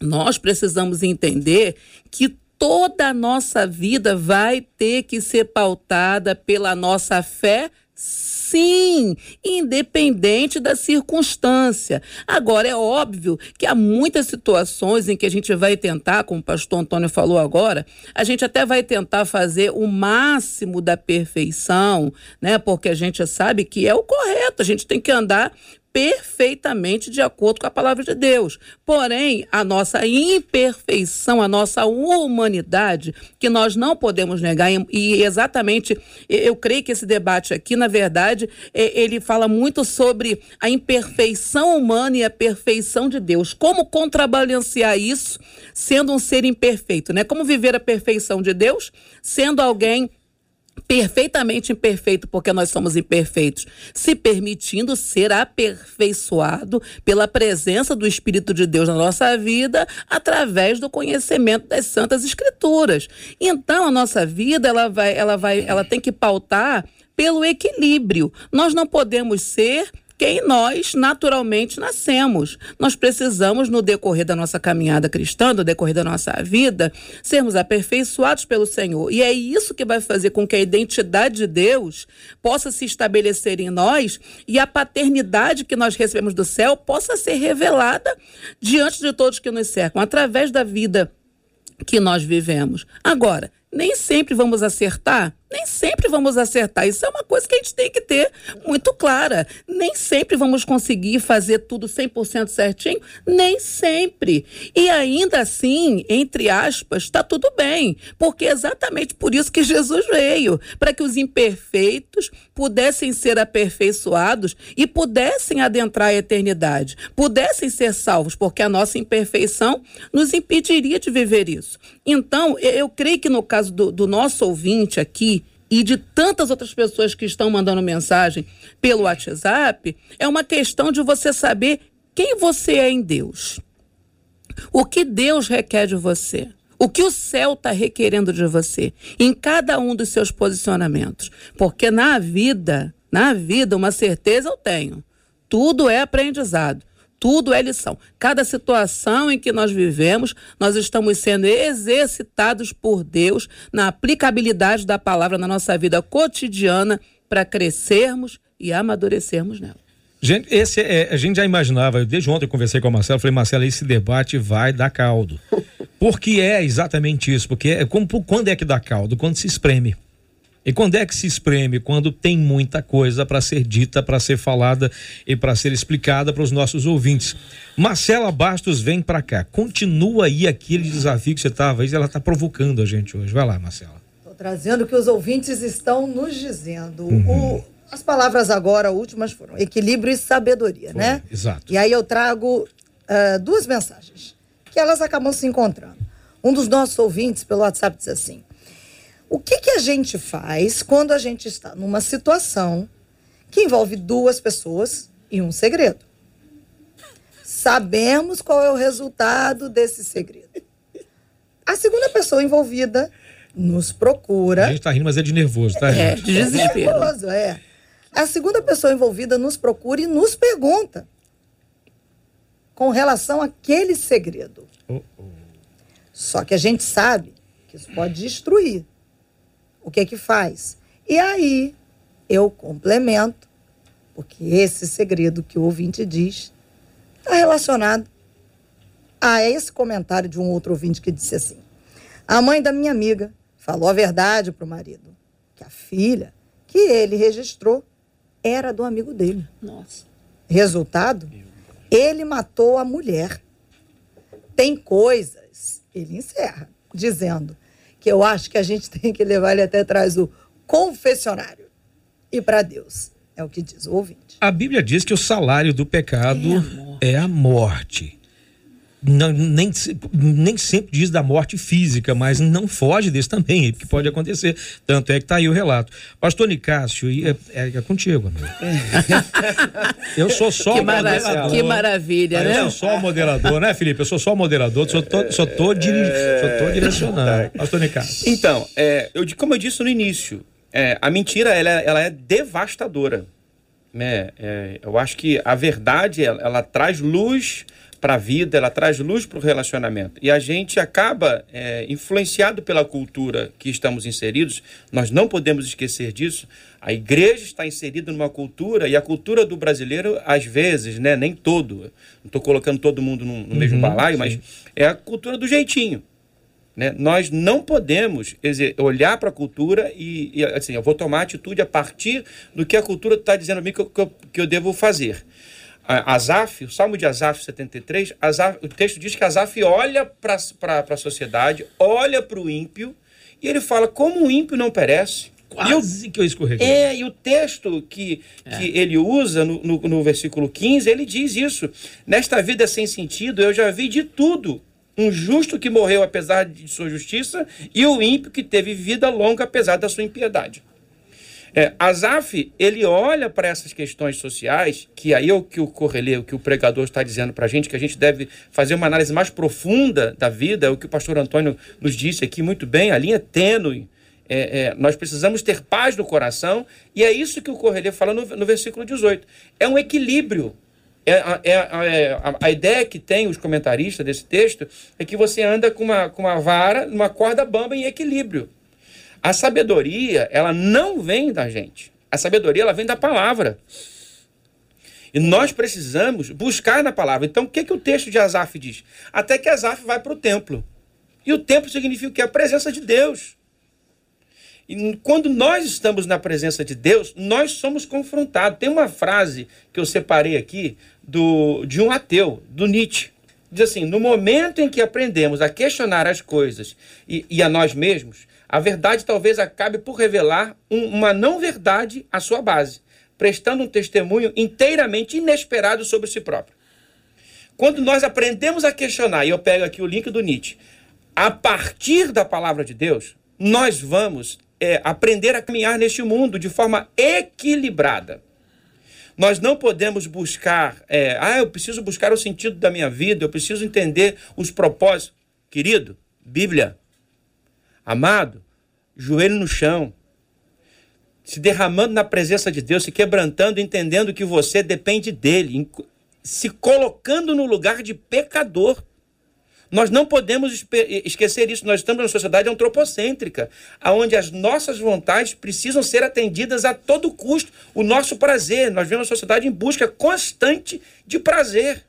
nós precisamos entender que toda a nossa vida vai ter que ser pautada pela nossa fé, sim, independente da circunstância. Agora, é óbvio que há muitas situações em que a gente vai tentar, como o pastor Antônio falou agora, a gente até vai tentar fazer o máximo da perfeição, né? Porque a gente sabe que é o correto, a gente tem que andar perfeitamente de acordo com a palavra de Deus. Porém, a nossa imperfeição, a nossa humanidade, que nós não podemos negar, e exatamente eu creio que esse debate aqui, na verdade, ele fala muito sobre a imperfeição humana e a perfeição de Deus. Como contrabalancear isso sendo um ser imperfeito, né? Como viver a perfeição de Deus sendo alguém perfeitamente imperfeito, porque nós somos imperfeitos, se permitindo ser aperfeiçoado pela presença do Espírito de Deus na nossa vida, através do conhecimento das Santas Escrituras. Então, a nossa vida, ela vai, ela vai, ela tem que pautar pelo equilíbrio. Nós não podemos ser quem nós naturalmente nascemos. Nós precisamos, no decorrer da nossa caminhada cristã, no decorrer da nossa vida, sermos aperfeiçoados pelo Senhor. E é isso que vai fazer com que a identidade de Deus possa se estabelecer em nós e a paternidade que nós recebemos do céu possa ser revelada diante de todos que nos cercam, através da vida que nós vivemos. Agora, nem sempre vamos acertar nem sempre vamos acertar. Isso é uma coisa que a gente tem que ter muito clara. Nem sempre vamos conseguir fazer tudo 100% certinho, nem sempre. E ainda assim, entre aspas, está tudo bem, porque é exatamente por isso que Jesus veio, para que os imperfeitos pudessem ser aperfeiçoados e pudessem adentrar a eternidade, pudessem ser salvos, porque a nossa imperfeição nos impediria de viver isso. Então, eu creio que no caso do, do nosso ouvinte aqui, e de tantas outras pessoas que estão mandando mensagem pelo WhatsApp, é uma questão de você saber quem você é em Deus. O que Deus requer de você. O que o céu está requerendo de você em cada um dos seus posicionamentos. Porque na vida, na vida, uma certeza eu tenho. Tudo é aprendizado. Tudo é lição. Cada situação em que nós vivemos, nós estamos sendo exercitados por Deus na aplicabilidade da palavra na nossa vida cotidiana para crescermos e amadurecermos nela. Gente, esse é, a gente já imaginava, desde ontem eu conversei com a Marcela, falei, Marcela, esse debate vai dar caldo. [LAUGHS] Porque é exatamente isso, porque é como, quando é que dá caldo? Quando se espreme. E quando é que se espreme? Quando tem muita coisa para ser dita, para ser falada e para ser explicada para os nossos ouvintes. Marcela Bastos vem para cá. Continua aí aquele desafio que você estava aí, ela está provocando a gente hoje. Vai lá, Marcela. Estou trazendo o que os ouvintes estão nos dizendo. Uhum. O, as palavras agora últimas foram equilíbrio e sabedoria, Foi, né? Exato. E aí eu trago uh, duas mensagens que elas acabam se encontrando. Um dos nossos ouvintes pelo WhatsApp diz assim: o que, que a gente faz quando a gente está numa situação que envolve duas pessoas e um segredo? Sabemos qual é o resultado desse segredo. A segunda pessoa envolvida nos procura. A gente tá rindo, mas é de nervoso, tá? É, de desespero. É nervoso, é. A segunda pessoa envolvida nos procura e nos pergunta com relação àquele segredo. Oh, oh. Só que a gente sabe que isso pode destruir o que é que faz? E aí eu complemento, porque esse segredo que o ouvinte diz está relacionado a esse comentário de um outro ouvinte que disse assim: a mãe da minha amiga falou a verdade para o marido, que a filha que ele registrou era do amigo dele. Nossa. Resultado, ele matou a mulher. Tem coisas, ele encerra, dizendo que eu acho que a gente [LAUGHS] tem que levar ele até atrás do confessionário e para Deus. É o que diz o ouvinte. A Bíblia diz que o salário do pecado é a morte. É a morte não, nem, nem sempre diz da morte física, mas não foge desse também, que pode acontecer. Tanto é que está aí o relato. Pastor Nicásio, é, é, é contigo, amigo. [LAUGHS] Eu sou só que moderador. Que maravilha, né? Eu sou só moderador, né, Felipe? Eu sou só moderador, só tô, só tô, só tô direcionando. Pastor Nicásio. Então, é, eu, como eu disse no início, é, a mentira ela, ela é devastadora. Né? É, eu acho que a verdade ela, ela traz luz para a vida, ela traz luz para o relacionamento. E a gente acaba é, influenciado pela cultura que estamos inseridos, nós não podemos esquecer disso. A igreja está inserida numa cultura, e a cultura do brasileiro, às vezes, né, nem todo, não estou colocando todo mundo no, no mesmo uhum, balaio, sim. mas é a cultura do jeitinho. Né? Nós não podemos olhar para a cultura e, e, assim, eu vou tomar atitude a partir do que a cultura está dizendo a mim que eu, que eu, que eu devo fazer. Azaf, o Salmo de Azaf 73, Azaf, o texto diz que Azaf olha para a sociedade, olha para o ímpio, e ele fala como o ímpio não perece. Quase eu, que eu escorreguei. É, e o texto que, é. que ele usa no, no, no versículo 15, ele diz isso. Nesta vida sem sentido, eu já vi de tudo. Um justo que morreu apesar de sua justiça, e o ímpio que teve vida longa apesar da sua impiedade. É, Azaf, ele olha para essas questões sociais, que aí é o que o Correlê, o que o pregador está dizendo para a gente, que a gente deve fazer uma análise mais profunda da vida, é o que o pastor Antônio nos disse aqui muito bem, a linha tênue. É, é, nós precisamos ter paz no coração, e é isso que o Correlê fala no, no versículo 18. É um equilíbrio. É, é, é, a, a, ideia que tem os comentaristas desse texto é que você anda com uma, com uma vara, uma corda bamba em equilíbrio. A sabedoria, ela não vem da gente. A sabedoria, ela vem da palavra. E nós precisamos buscar na palavra. Então, o que, que o texto de Asaf diz? Até que Asaf vai para o templo. E o templo significa que? A presença de Deus. E quando nós estamos na presença de Deus, nós somos confrontados. Tem uma frase que eu separei aqui do, de um ateu, do Nietzsche. Diz assim: no momento em que aprendemos a questionar as coisas e, e a nós mesmos, a verdade talvez acabe por revelar um, uma não-verdade à sua base, prestando um testemunho inteiramente inesperado sobre si próprio. Quando nós aprendemos a questionar, e eu pego aqui o link do Nietzsche, a partir da palavra de Deus, nós vamos é, aprender a caminhar neste mundo de forma equilibrada. Nós não podemos buscar, é, ah, eu preciso buscar o sentido da minha vida, eu preciso entender os propósitos. Querido, Bíblia, Amado, joelho no chão, se derramando na presença de Deus, se quebrantando, entendendo que você depende dele, se colocando no lugar de pecador. Nós não podemos esquecer isso. Nós estamos numa sociedade antropocêntrica, onde as nossas vontades precisam ser atendidas a todo custo. O nosso prazer. Nós vemos uma sociedade em busca constante de prazer.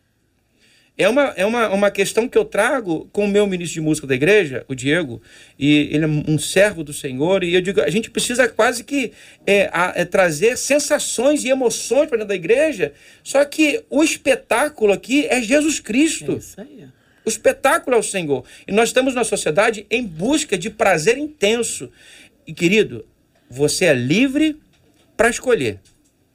É uma, é uma, uma questão que eu trago com o meu ministro de música da igreja, o Diego, e ele é um servo do Senhor, e eu digo, a gente precisa quase que é, a, é, trazer sensações e emoções para dentro da igreja, só que o espetáculo aqui é Jesus Cristo. É isso aí. O espetáculo é o Senhor. E nós estamos na sociedade em busca de prazer intenso. E, querido, você é livre para escolher,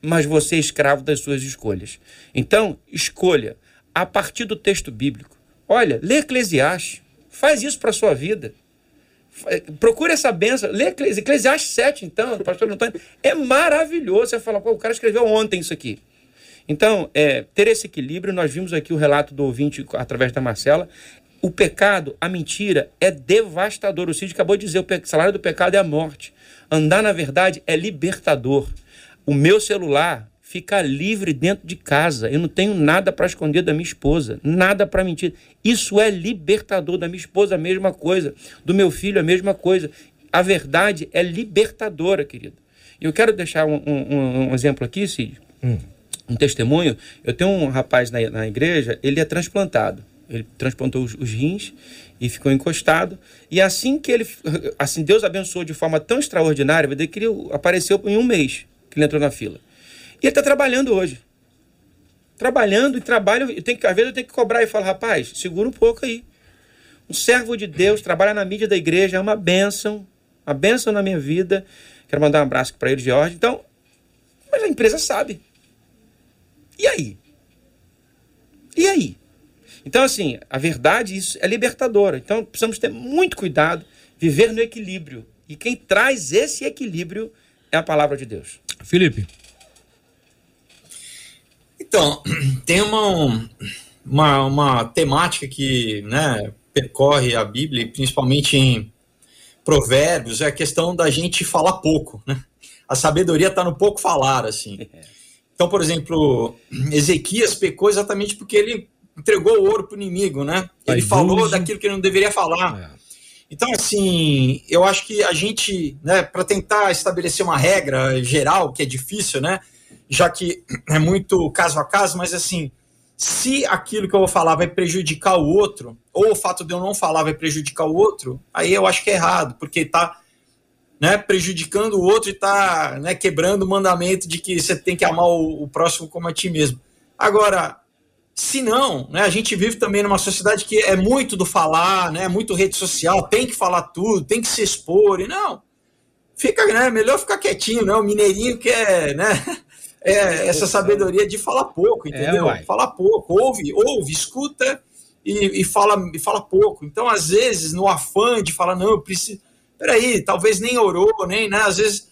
mas você é escravo das suas escolhas. Então, escolha a partir do texto bíblico. Olha, lê Eclesiastes, faz isso para a sua vida. Procure essa benção. Lê Eclesiastes 7, então, pastor Antônio. É maravilhoso. Você fala, o cara escreveu ontem isso aqui. Então, é, ter esse equilíbrio, nós vimos aqui o relato do ouvinte através da Marcela. O pecado, a mentira, é devastador. O Cid acabou de dizer: o salário do pecado é a morte. Andar na verdade é libertador. O meu celular, ficar livre dentro de casa. Eu não tenho nada para esconder da minha esposa, nada para mentir. Isso é libertador. Da minha esposa, a mesma coisa. Do meu filho, a mesma coisa. A verdade é libertadora, querido. Eu quero deixar um, um, um exemplo aqui, Cid. Hum. Um testemunho. Eu tenho um rapaz na, na igreja, ele é transplantado. Ele transplantou os, os rins e ficou encostado. E assim que ele, [LAUGHS] assim Deus abençoou de forma tão extraordinária, que ele apareceu em um mês que ele entrou na fila. E ele está trabalhando hoje. Trabalhando e trabalho. Eu tenho que, às vezes eu tenho que cobrar e falar, rapaz, segura um pouco aí. Um servo de Deus, trabalha na mídia da igreja, é uma bênção. Uma bênção na minha vida. Quero mandar um abraço para ele, Jorge. Então, mas a empresa sabe. E aí? E aí? Então, assim, a verdade isso é libertadora. Então, precisamos ter muito cuidado, viver no equilíbrio. E quem traz esse equilíbrio é a palavra de Deus. Felipe. Então, [CLEARS THROAT] tem uma, uma, uma temática que né, percorre a Bíblia, principalmente em Provérbios, é a questão da gente falar pouco. Né? A sabedoria está no pouco falar, assim. Então, por exemplo, Ezequias pecou exatamente porque ele entregou o ouro para o inimigo, né? Ele falou daquilo que ele não deveria falar. É. Então, assim, eu acho que a gente, né, para tentar estabelecer uma regra geral, que é difícil, né? Já que é muito caso a caso, mas assim, se aquilo que eu vou falar vai prejudicar o outro, ou o fato de eu não falar vai prejudicar o outro, aí eu acho que é errado, porque está né, prejudicando o outro e está né, quebrando o mandamento de que você tem que amar o, o, próximo como a ti mesmo. Agora, se não, né, a gente vive também numa sociedade que é muito do falar, né, muito rede social, tem que falar tudo, tem que se expor, e não, fica, né, melhor ficar quietinho, né, o mineirinho que é, né, é essa sabedoria de falar pouco, é, entendeu? É, falar pouco, ouve, ouve, escuta e, e, fala, e fala pouco. Então, às vezes, no afã de falar, não, eu preciso. Peraí, talvez nem orou, nem, né? Às vezes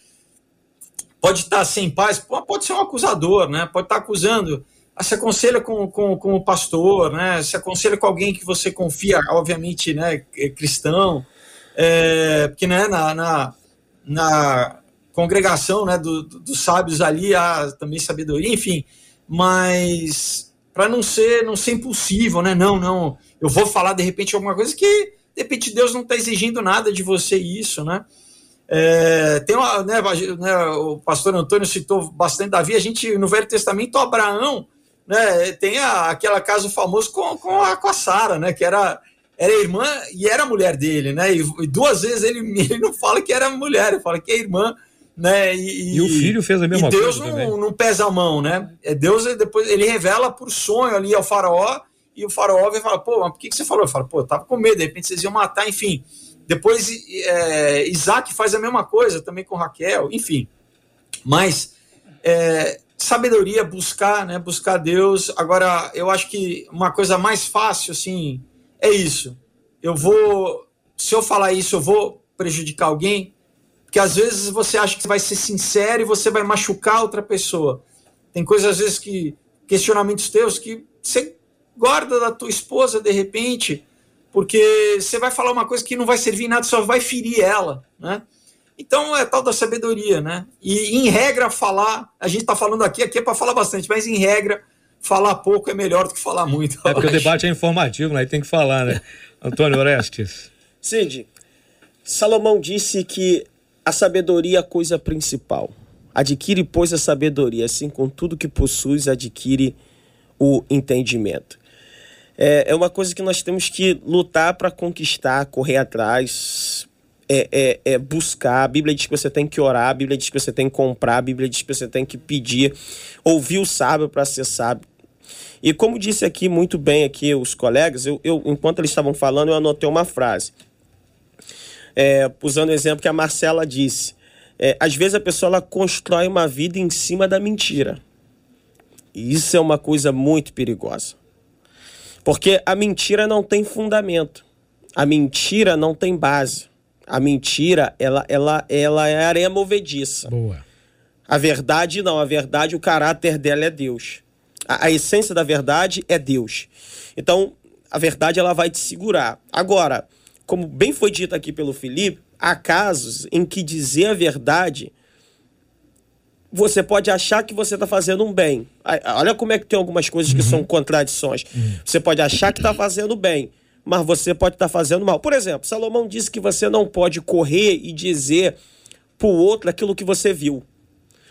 pode estar sem paz, pode ser um acusador, né? Pode estar acusando. Ah, se aconselha com, com, com o pastor, né? Se aconselha com alguém que você confia, obviamente, né? É cristão. É, porque né, na, na, na congregação né, do, do, dos sábios ali há também sabedoria, enfim. Mas para não ser não ser impulsivo, né? Não, não. Eu vou falar de repente alguma coisa que de repente Deus não está exigindo nada de você isso, né? É, tem uma, né, né, o pastor Antônio citou bastante Davi, a gente no Velho Testamento Abraão, né, tem a, aquela caso famoso com, com a, com a Sara, né, que era era irmã e era mulher dele, né? E, duas vezes ele, [LAUGHS] ele não fala que era mulher, ele fala que é irmã, né? E, e o filho fez a mesma e Deus coisa. Deus não, não pesa a mão, né? É Deus depois ele revela por sonho ali ao faraó e o faraó vai falar, pô, mas por que, que você falou? Eu falo, pô, eu tava com medo, de repente vocês iam matar, enfim. Depois é, Isaac faz a mesma coisa também com Raquel, enfim. Mas é, sabedoria, buscar, né? Buscar Deus. Agora, eu acho que uma coisa mais fácil, assim, é isso. Eu vou, se eu falar isso, eu vou prejudicar alguém, porque às vezes você acha que vai ser sincero e você vai machucar outra pessoa. Tem coisas às vezes que questionamentos teus que você guarda da tua esposa de repente, porque você vai falar uma coisa que não vai servir nada, só vai ferir ela, né? Então é tal da sabedoria, né? E em regra falar, a gente está falando aqui, aqui é para falar bastante, mas em regra falar pouco é melhor do que falar muito. É porque acho. o debate é informativo, né? Tem que falar, né? [LAUGHS] Antônio Orestes. Cid, Salomão disse que a sabedoria é a coisa principal. Adquire, pois, a sabedoria, assim com tudo que possuis, adquire o entendimento é, é uma coisa que nós temos que lutar para conquistar, correr atrás, é, é, é, buscar. A Bíblia diz que você tem que orar, a Bíblia diz que você tem que comprar, a Bíblia diz que você tem que pedir, ouvir o sábio para ser sábio. E como disse aqui muito bem aqui os colegas, eu, eu enquanto eles estavam falando, eu anotei uma frase. É, usando o exemplo que a Marcela disse. É, às vezes a pessoa ela constrói uma vida em cima da mentira. E isso é uma coisa muito perigosa. Porque a mentira não tem fundamento. A mentira não tem base. A mentira, ela, ela, ela é areia movediça. Boa. A verdade não. A verdade, o caráter dela é Deus. A, a essência da verdade é Deus. Então, a verdade ela vai te segurar. Agora, como bem foi dito aqui pelo Felipe, há casos em que dizer a verdade você pode achar que você está fazendo um bem. Olha como é que tem algumas coisas que uhum. são contradições. Uhum. Você pode achar que está fazendo bem, mas você pode estar tá fazendo mal. Por exemplo, Salomão disse que você não pode correr e dizer para o outro aquilo que você viu.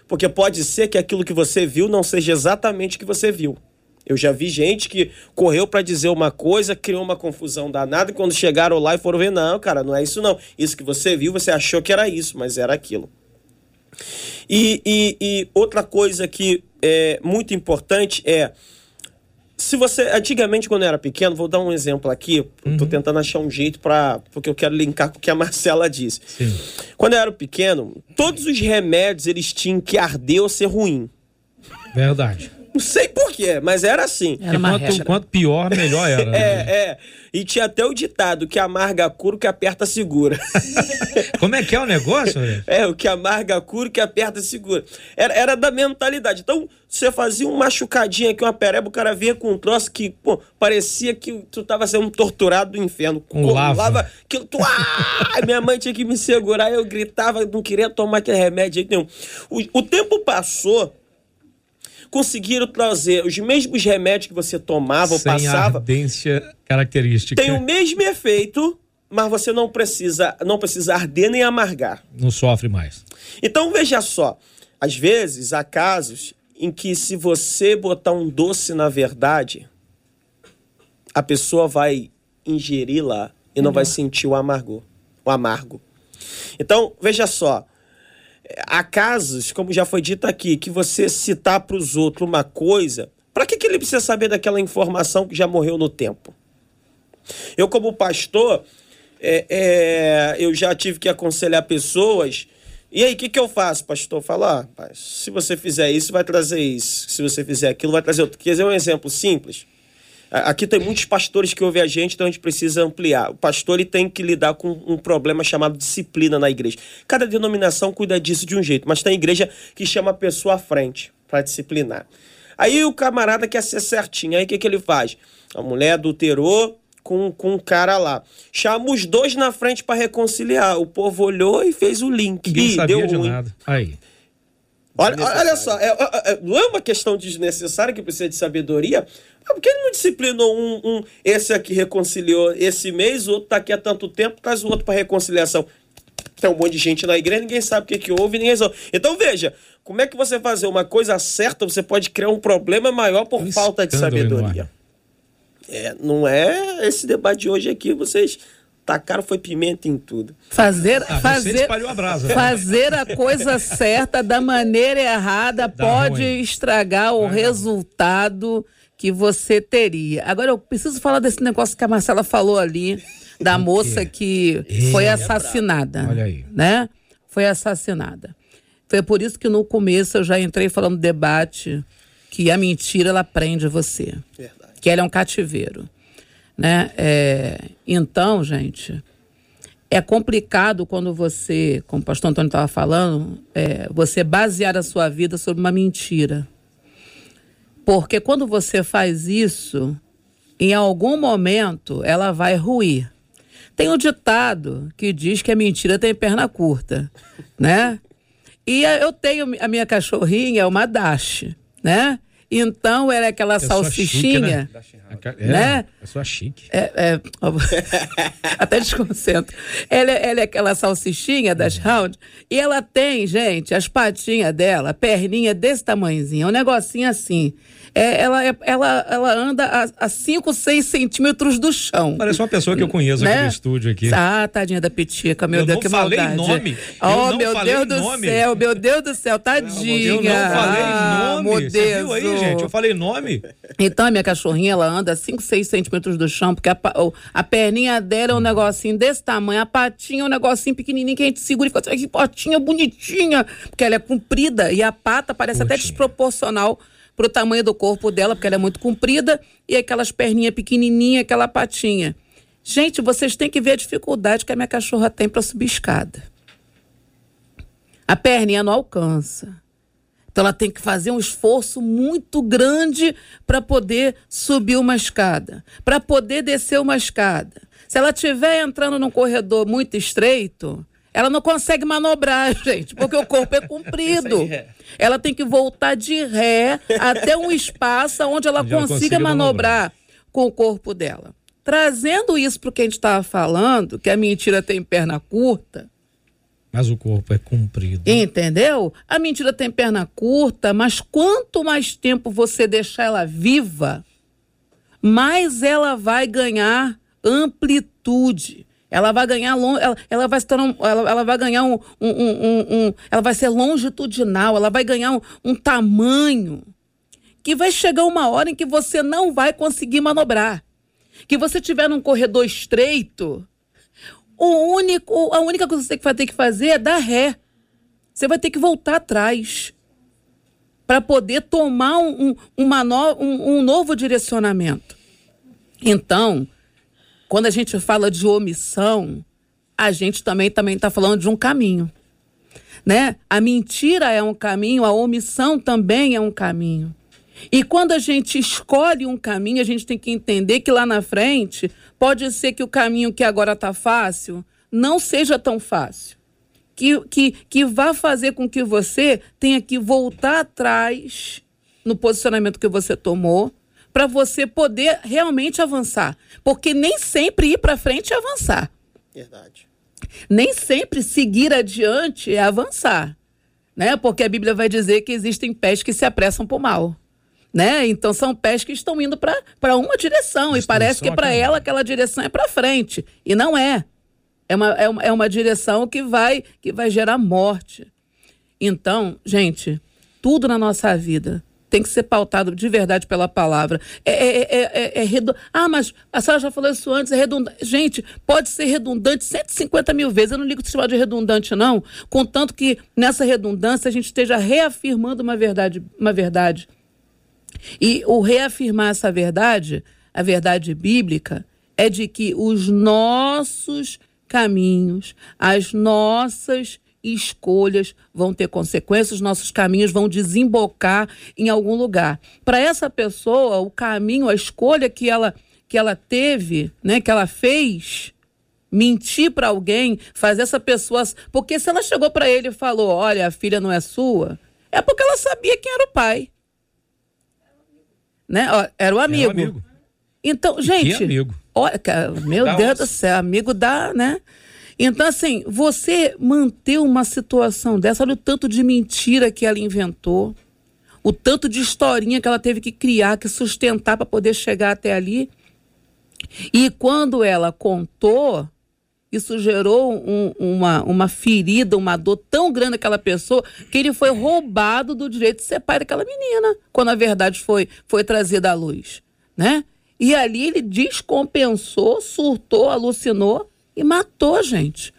Porque pode ser que aquilo que você viu não seja exatamente o que você viu. Eu já vi gente que correu para dizer uma coisa, criou uma confusão danada, e quando chegaram lá e foram ver, não, cara, não é isso não. Isso que você viu, você achou que era isso, mas era aquilo. E, e, e outra coisa que é muito importante é se você antigamente quando eu era pequeno, vou dar um exemplo aqui, uhum. tô tentando achar um jeito para porque eu quero linkar com o que a Marcela disse. Sim. Quando eu era pequeno, todos os remédios eles tinham que arder ou ser ruim. Verdade. Não sei porquê, mas era assim. Era quanto, quanto, pior, melhor era. Né? [LAUGHS] é, é. E tinha até o ditado que amarga cura, que aperta segura. [LAUGHS] Como é que é o negócio? Né? É, o que amarga cura, que aperta segura. Era, era da mentalidade. Então, você fazia um machucadinho aqui, uma pereba, o cara vinha com um troço que, pô, parecia que tu tava sendo torturado do inferno. Com lava. lava aquilo, tu, ah! Minha mãe tinha que me segurar, eu gritava, não queria tomar aquele remédio nenhum. O, o tempo passou conseguiram trazer os mesmos remédios que você tomava Sem ou passava. ardência característica. Tem o mesmo efeito, mas você não precisa, não precisa arder nem amargar. Não sofre mais. Então veja só, às vezes há casos em que se você botar um doce na verdade, a pessoa vai ingerir lá e não uhum. vai sentir o amargo, o amargo. Então, veja só, há casos, como já foi dito aqui, que você citar para os outros uma coisa, para que, que ele precisa saber daquela informação que já morreu no tempo? Eu, como pastor, é, é, eu já tive que aconselhar pessoas. E aí, o que, que eu faço, pastor? Falar, ah, se você fizer isso, vai trazer isso. Se você fizer aquilo, vai trazer outro. Quer dizer, um exemplo simples. Aqui tem muitos pastores que ouvem a gente, então a gente precisa ampliar. O pastor ele tem que lidar com um problema chamado disciplina na igreja. Cada denominação cuida disso de um jeito, mas tem igreja que chama a pessoa à frente para disciplinar. Aí o camarada quer ser certinho, aí o que, que ele faz? A mulher adulterou com, com um cara lá. Chama os dois na frente para reconciliar. O povo olhou e fez o link. Ninguém Ih, sabia deu de ruim. nada. Aí. Olha, olha só, é- é- é- não é uma questão desnecessária que precisa de sabedoria. Ah, Por que ele não disciplinou um, um- esse aqui reconciliou esse mês, o outro tá aqui há tanto tempo, traz o outro para reconciliação? Tem um monte de gente na igreja, ninguém sabe o que, que houve, ninguém sabe. Então veja, como é que você fazer uma coisa certa, você pode criar um problema maior por falta de sabedoria. É, não é esse debate de hoje aqui, vocês tacaram foi pimenta em tudo. Fazer, Ah, você fazer, espalhou a brasa. fazer a coisa [LAUGHS] certa da maneira errada pode ruim. estragar o resultado que você teria. Agora eu preciso falar desse negócio que a Marcela falou ali da moça que foi assassinada, Olha aí. né? Foi assassinada. Foi por isso que no começo eu já entrei falando no debate que a mentira ela prende você Verdade. que ela é um cativeiro. Né? É, então, gente, é complicado quando você, como o pastor Antônio estava falando, é, você basear a sua vida sobre uma mentira. Porque quando você faz isso, em algum momento ela vai ruir. Tem um ditado que diz que a mentira tem perna curta, né? E eu tenho a minha cachorrinha, é uma Dash, né? Então ela é aquela Pessoa salsichinha. chique, né? É, Né? Pessoa chique. É, é, [LAUGHS] até desconcentro. Ela, é- ela é aquela salsichinha das round e ela tem, gente, as patinhas dela, perninha desse tamanhozinho, é um negocinho assim. É, ela, é- ela, ela anda a 5, 6 centímetros do chão. Parece uma pessoa que eu conheço aqui Né? no estúdio aqui. Ah, tadinha da Petica, meu Eu Deus, não que falei maldade. nome. Eu Oh, meu falei Deus do nome. céu, meu Deus do céu, tadinha. Eu não falei Ah, nome. Você viu aí, gente? Eu falei nome. Então, a minha cachorrinha, ela anda 5, 6 centímetros do chão, porque a, a perninha dela é um negocinho desse tamanho, a patinha é um negocinho pequenininho que a gente segura e fica assim, que patinha bonitinha, porque ela é comprida e a pata parece até desproporcional pro tamanho do corpo dela, porque ela é muito comprida, e aquelas perninhas pequenininhas, aquela patinha. Gente, vocês têm que ver a dificuldade que a minha cachorra tem para subir escada. A perninha não alcança. Então ela tem que fazer um esforço muito grande para poder subir uma escada, para poder descer uma escada. Se ela estiver entrando num corredor muito estreito, ela não consegue manobrar, [LAUGHS] gente, porque o corpo é [LAUGHS] comprido. É. Ela tem que voltar de ré até um espaço onde ela Onde ela consiga consiga manobrar com o corpo dela. Trazendo isso para o que a gente estava falando, que a mentira tem perna curta, Mas o corpo é comprido. Entendeu? A mentira tem perna curta, mas quanto mais tempo você deixar ela viva, mais ela vai ganhar amplitude. Ela vai ganhar ela, ela vai um- ela, ela vai ganhar um- um- um- um- ela vai ser longitudinal, ela vai ganhar um, um tamanho que vai chegar uma hora em que você não vai conseguir manobrar. Que você tiver num corredor estreito, o único, a única coisa que você vai ter que fazer é dar ré. Você vai ter que voltar atrás para poder tomar um, um, uma no- um- um novo direcionamento. Então, quando a gente fala de omissão, a gente também também está falando de um caminho, né? A mentira é um caminho, a omissão também é um caminho. E quando a gente escolhe um caminho, a gente tem que entender que lá na frente pode ser que o caminho que agora está fácil não seja tão fácil. Que, que, que vá fazer com que você tenha que voltar atrás no posicionamento que você tomou para você poder realmente avançar. Porque nem sempre ir para frente é avançar. Verdade. Nem sempre seguir adiante é avançar. Né? Porque a Bíblia vai dizer que existem pés que se apressam para o mal. Né? Então são pés que estão indo para uma direção e parece que para caminhando. ela aquela direção é para frente e não é. É uma, é, uma, é uma direção que vai que vai gerar morte. Então, gente, tudo na nossa vida tem que ser pautado de verdade pela palavra. É, é, é, é, é redu- Ah, mas a senhora já falou isso antes, é redundante. Gente, pode ser redundante 150 mil vezes. Eu não ligo de chamar de redundante, não. Contanto que nessa redundância a gente esteja reafirmando uma verdade. Uma verdade. E o reafirmar essa verdade a verdade bíblica é de que os nossos caminhos, as nossas escolhas vão ter consequências, nossos caminhos vão desembocar em algum lugar. Para essa pessoa, o caminho, a escolha que ela que ela teve, né, que ela fez, mentir para alguém, fazer essa pessoa, porque se ela chegou para ele e falou, olha, a filha não é sua, é porque ela sabia quem era o pai. Né? Ó, era o amigo. Era o amigo. Então, gente, que amigo. olha, cara, meu Dá Deus do céu, amigo dá, né? Então, assim, você manter uma situação dessa, olha o tanto de mentira que ela inventou, o tanto de historinha que ela teve que criar, que sustentar para poder chegar até ali. E quando ela contou, isso gerou um- uma, uma ferida, uma dor tão grande naquela pessoa que ele foi roubado do direito de ser pai daquela menina, quando a verdade foi, foi trazida à luz, né? E ali ele descompensou, surtou, alucinou e matou gente.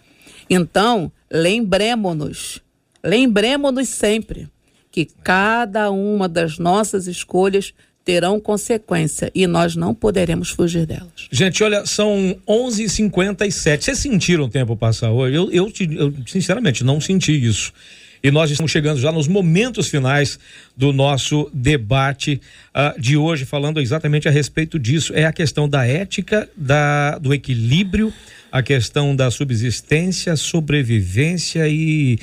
Então, lembremos-nos, lembremos-nos sempre que cada uma das nossas escolhas terão consequência e nós não poderemos fugir delas. Gente, olha, são 11h57. Vocês sentiram o tempo passar hoje? Eu, eu, eu, sinceramente, não senti isso. E nós estamos chegando já nos momentos finais do nosso debate ah, de hoje, falando exatamente a respeito disso. É a questão da ética, da, do equilíbrio, a questão da subsistência, sobrevivência e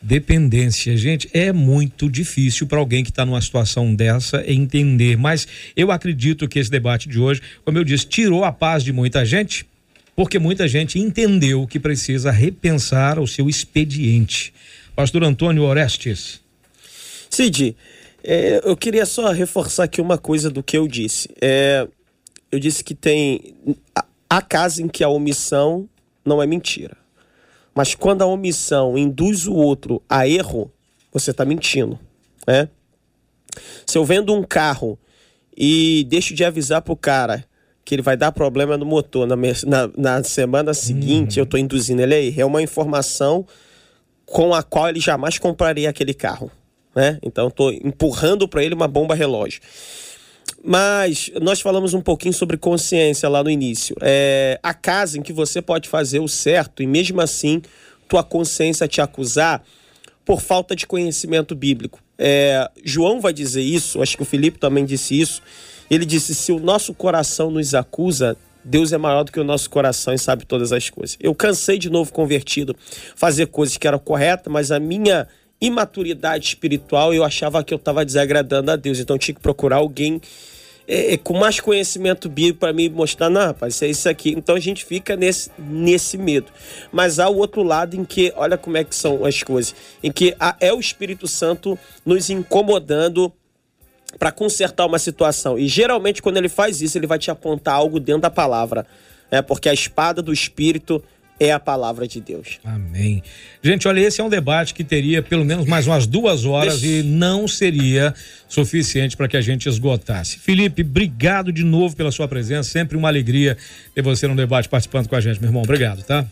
dependência. Gente, é muito difícil para alguém que está numa situação dessa entender. Mas eu acredito que esse debate de hoje, como eu disse, tirou a paz de muita gente, porque muita gente entendeu que precisa repensar o seu expediente. Pastor Antônio Orestes. Cid, é, eu queria só reforçar aqui uma coisa do que eu disse. É, eu disse que tem. há- casos em que a omissão não é mentira. Mas quando a omissão induz o outro a erro, você está mentindo. Né? Se eu vendo um carro e deixo de avisar pro cara que ele vai dar problema no motor na, na, na semana seguinte, eu estou induzindo ele a erro. É uma informação com a qual ele jamais compraria aquele carro. Né? Então, estou empurrando para ele uma bomba relógio. Mas nós falamos um pouquinho sobre consciência lá no início. É, a casa em que você pode fazer o certo e mesmo assim tua consciência te acusar por falta de conhecimento bíblico. É, João vai dizer isso, acho que o Felipe também disse isso. Ele disse: se o nosso coração nos acusa, Deus é maior do que o nosso coração e sabe todas as coisas. Eu cansei de novo convertido, fazer coisas que eram corretas, mas a minha imaturidade espiritual eu achava que eu estava desagradando a Deus. Então eu tinha que procurar alguém é, é, com mais conhecimento bíblico para me mostrar, não, rapaz, é isso aqui. Então a gente fica nesse, nesse medo. Mas há o outro lado em que, olha como é que são as coisas, em que há- é o Espírito Santo nos incomodando para consertar uma situação. E geralmente quando ele faz isso, ele vai te apontar algo dentro da palavra, é porque a espada do Espírito é a palavra de Deus. Amém. Gente, olha, esse é um debate que teria pelo menos mais umas duas horas e não seria suficiente para que a gente esgotasse. Felipe, obrigado de novo pela sua presença. Sempre uma alegria ter você no debate participando com a gente, meu irmão. Obrigado, tá?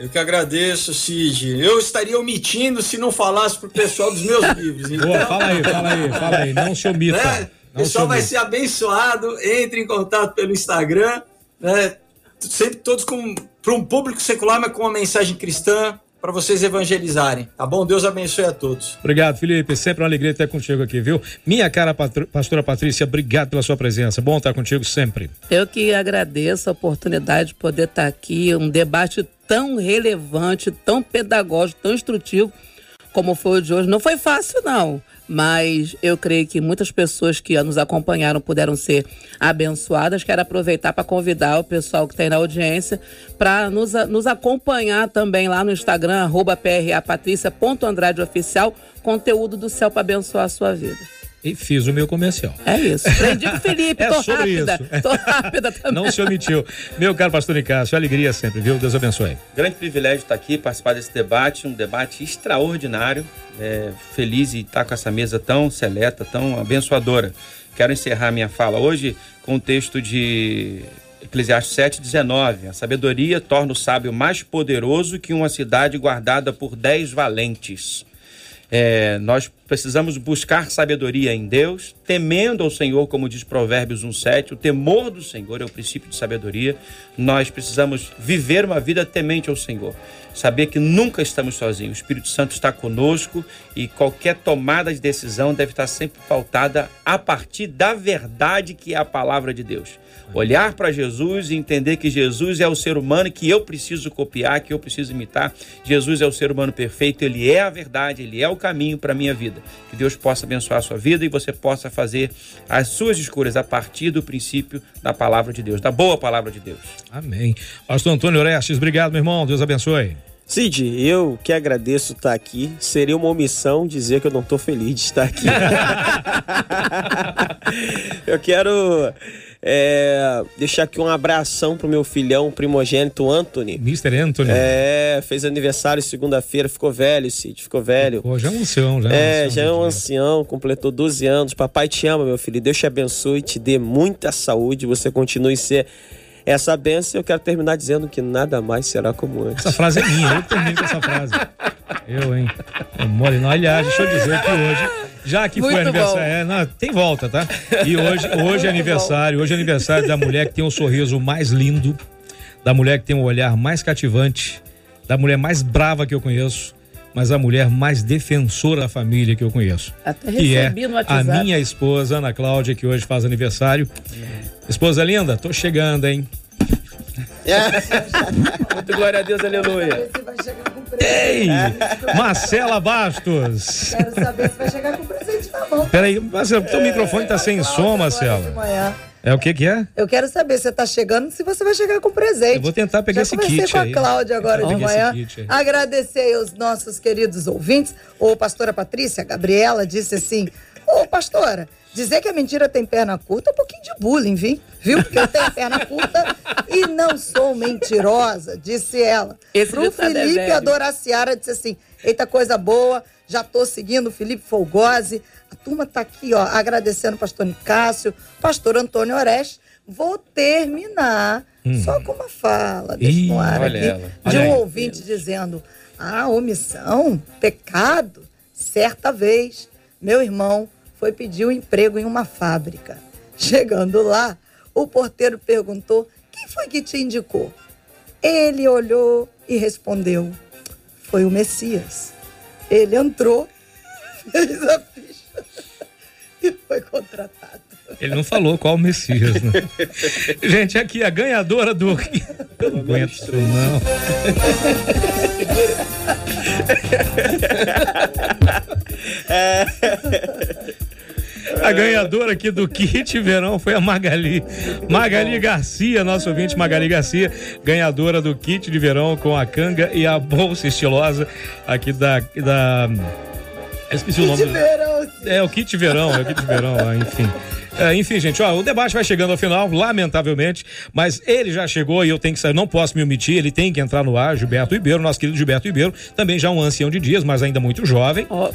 Eu que agradeço, Cid. Eu estaria omitindo se não falasse pro pessoal dos meus livros. Então, Boa, fala aí, fala aí, fala aí. Não se omita. né? O pessoal vai ser abençoado. Entre em contato pelo Instagram, né? Sempre todos com para um público secular, mas com uma mensagem cristã para vocês evangelizarem, tá bom? Deus abençoe a todos. Obrigado, Felipe. Sempre uma alegria estar contigo aqui, viu? Minha cara pastora Patrícia, obrigado pela sua presença. Bom estar contigo sempre. Eu que agradeço a oportunidade de poder estar aqui, um debate tão relevante, tão pedagógico, tão instrutivo como foi o de hoje. Não foi fácil, não, mas eu creio que muitas pessoas que nos acompanharam puderam ser abençoadas. Quero aproveitar para convidar o pessoal que está aí na audiência para nos, nos acompanhar também lá no Instagram, arroba pra.patrícia.andradeoficial, conteúdo do céu para abençoar a sua vida. E fiz o meu comercial. É isso. Aprendi com o Felipe, [LAUGHS] É tô sobre rápida. isso. Tô rápida [LAUGHS] também. Não se omitiu. Meu caro pastor Nicásio, alegria sempre, viu? Deus abençoe. Grande privilégio estar aqui, participar desse debate, um debate extraordinário. É, feliz em estar com essa mesa tão seleta, tão abençoadora. Quero encerrar minha fala hoje com o texto de Eclesiastes 7,19. A sabedoria torna o sábio mais poderoso que uma cidade guardada por dez valentes. É, nós Precisamos buscar sabedoria em Deus, temendo ao Senhor, como diz Provérbios 1,7. O temor do Senhor é o princípio de sabedoria. Nós precisamos viver uma vida temente ao Senhor. Saber que nunca estamos sozinhos. O Espírito Santo está conosco e qualquer tomada de decisão deve estar sempre pautada a partir da verdade que é a palavra de Deus. Olhar para Jesus e entender que Jesus é o ser humano que eu preciso copiar, que eu preciso imitar. Jesus é o ser humano perfeito, ele é a verdade, ele é o caminho para a minha vida. Que Deus possa abençoar a sua vida e você possa fazer as suas escolhas a partir do princípio da palavra de Deus, da boa palavra de Deus. Amém. Pastor Antônio Orestes, obrigado, meu irmão. Deus abençoe. Cid, eu que agradeço estar aqui. Seria uma omissão dizer que eu não estou feliz de estar aqui. [LAUGHS] eu quero é, deixar aqui um abração pro meu filhão primogênito Anthony. Mr. Anthony. É, fez aniversário segunda-feira, ficou velho, Cid, ficou velho. Pô, já é um ancião, já. É, um já é um ancião, completou 12 anos. Papai te ama, meu filho. Deus te abençoe, te dê muita saúde, você continue a ser essa benção. Eu quero terminar dizendo que nada mais será como antes. Essa frase é minha, eu termino com essa frase. Eu, hein? Eu mole não. Aliás, deixa eu dizer que hoje, já que Muito foi aniversário. bom. É, não, tem volta, tá? E hoje, [LAUGHS] hoje é aniversário, hoje é aniversário da mulher que tem o sorriso mais lindo, da mulher que tem o olhar mais cativante, da mulher mais brava que eu conheço, mas a mulher mais defensora da família que eu conheço. Até que é a minha esposa, Ana Cláudia, que hoje faz aniversário. Esposa linda, tô chegando, hein? [LAUGHS] Muito glória a Deus, aleluia. Você vai chegar com presente. Ei! Marcela Bastos! Quero saber se vai chegar com presente na mão. Peraí, Marcela, teu microfone tá sem som, Marcela. É o que que é? Eu quero saber se você tá chegando, se você vai chegar com presente. Eu vou tentar pegar Já esse conversei kit com a aí. Cláudia agora de manhã. aí. Agradecer aí aos nossos queridos ouvintes. Ô, pastora Patrícia, a Gabriela disse assim: Ô, pastora, dizer que a mentira tem perna curta é um pouquinho de bullying, viu? Viu? Porque eu tenho perna [LAUGHS] curta e não sou mentirosa, disse ela. Esse Pro é Felipe velho. Adoraciara disse assim: Eita, coisa boa, já tô seguindo o Felipe Folgose. A turma tá aqui, ó, agradecendo o pastor Nicásio, pastor Antônio Oreste. Vou terminar só com uma fala, deixa no ar aqui, ela. de Olha um aí. ouvinte dizendo: Ah, omissão, pecado. Certa vez, meu irmão foi pedir um emprego em uma fábrica. Chegando lá, o porteiro perguntou: Quem foi que te indicou? Ele olhou e respondeu: Foi o Messias. Ele entrou, [LAUGHS] fez a ficha [LAUGHS] e foi contratado. Ele não falou qual o Messias, né? [LAUGHS] Gente, aqui a ganhadora do. Eu não aguento isso, não. A ganhadora aqui do kit verão foi a Magali. Magali Garcia, nosso ouvinte Magali Garcia, ganhadora do kit de verão com a canga e a bolsa estilosa aqui da. da... Eu esqueci o nome. De verão, É o kit verão, é o kit verão, lá, enfim. É, enfim, gente, ó, o debate vai chegando ao final, lamentavelmente, mas ele já chegou e eu tenho que sair, não posso me omitir, ele tem que entrar no ar, Gilberto Ribeiro, nosso querido Gilberto Ribeiro, também já um ancião de dias, mas ainda muito jovem. Ó,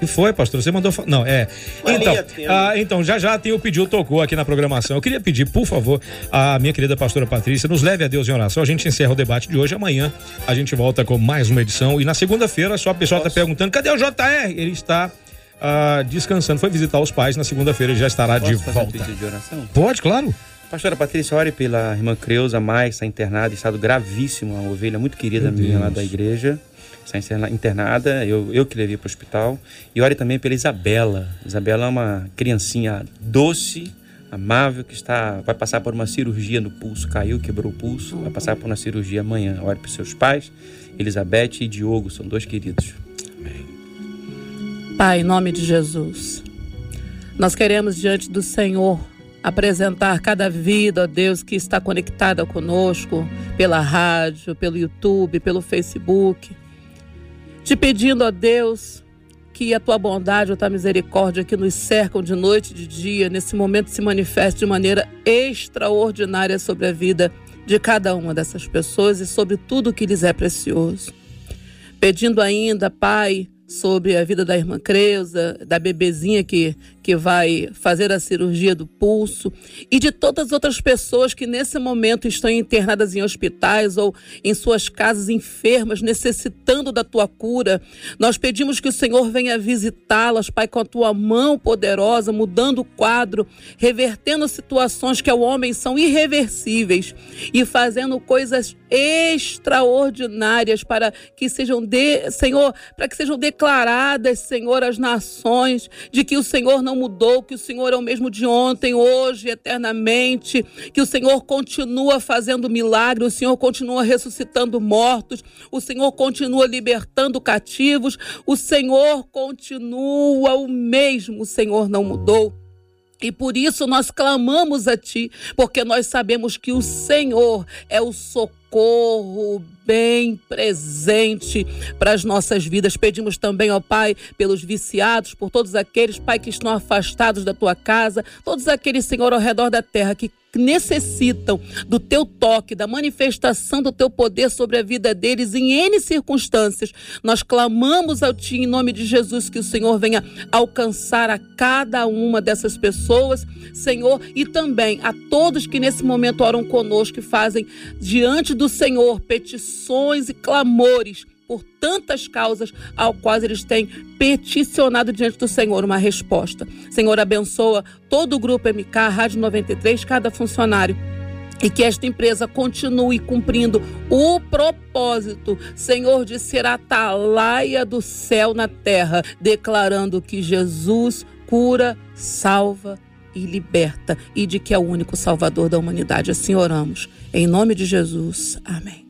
que foi, pastor? Você mandou. Não, é. Então, ah, então, já já tem o pedido tocou aqui na programação. Eu queria pedir, por favor, a minha querida pastora Patrícia, nos leve a Deus em oração. A gente encerra o debate de hoje. Amanhã a gente volta com mais uma edição. E na segunda-feira, só a pessoa está perguntando: cadê o JR? Ele está ah, descansando. Foi visitar os pais. Na segunda-feira ele já estará de Posso um volta. pedido de oração? Pode, claro. Pastora Patrícia, ore pela irmã Creuza Mais, está internada, em estado gravíssimo, uma ovelha muito querida Meu minha lá Deus. da igreja. Está interna- internada, eu, eu que levei para o hospital. E ore também pela Isabela. Isabela é uma criancinha doce, amável, que está vai passar por uma cirurgia no pulso, caiu, quebrou o pulso, vai passar por uma cirurgia amanhã. Ore para seus pais, Elizabeth e Diogo, são dois queridos. Pai, em nome de Jesus, nós queremos diante do Senhor apresentar cada vida, ó Deus, que está conectada conosco pela rádio, pelo YouTube, pelo Facebook, te pedindo, ó Deus, que a tua bondade, a tua misericórdia que nos cercam de noite e de dia, nesse momento se manifeste de maneira extraordinária sobre a vida de cada uma dessas pessoas e sobre tudo que lhes é precioso. Pedindo ainda, Pai, sobre a vida da irmã Creuza, da bebezinha que, que vai fazer a cirurgia do pulso e de todas as outras pessoas que nesse momento estão internadas em hospitais ou em suas casas enfermas, necessitando da tua cura. Nós pedimos que o Senhor venha visitá-las, Pai, com a tua mão poderosa, mudando o quadro, revertendo situações que ao homem são irreversíveis e fazendo coisas extraordinárias para que sejam de, Senhor, para que sejam declaradas, Senhor, as nações de que o Senhor não mudou, que o Senhor é o mesmo de ontem, hoje, eternamente, que o Senhor continua fazendo milagres, o Senhor continua ressuscitando mortos, o Senhor continua libertando cativos, o Senhor continua o mesmo, o Senhor não mudou. E por isso nós clamamos a Ti, porque nós sabemos que o Senhor é o socorro bem presente para as nossas vidas. Pedimos também, ó Pai, pelos viciados, por todos aqueles, Pai, que estão afastados da Tua casa, todos aqueles, Senhor, ao redor da terra que necessitam do teu toque, da manifestação do teu poder sobre a vida deles em N circunstâncias. Nós clamamos ao Ti em nome de Jesus que o Senhor venha alcançar a cada uma dessas pessoas, Senhor, e também a todos que nesse momento oram conosco e fazem diante do Senhor petições e clamores por tantas causas ao quais eles têm peticionado diante do Senhor uma resposta. Senhor, abençoa todo o grupo MK, Rádio 93, cada funcionário e que esta empresa continue cumprindo o propósito, Senhor, de ser atalaia do céu na terra, declarando que Jesus cura, salva e liberta e de que é o único salvador da humanidade. Assim oramos. Em nome de Jesus. Amém.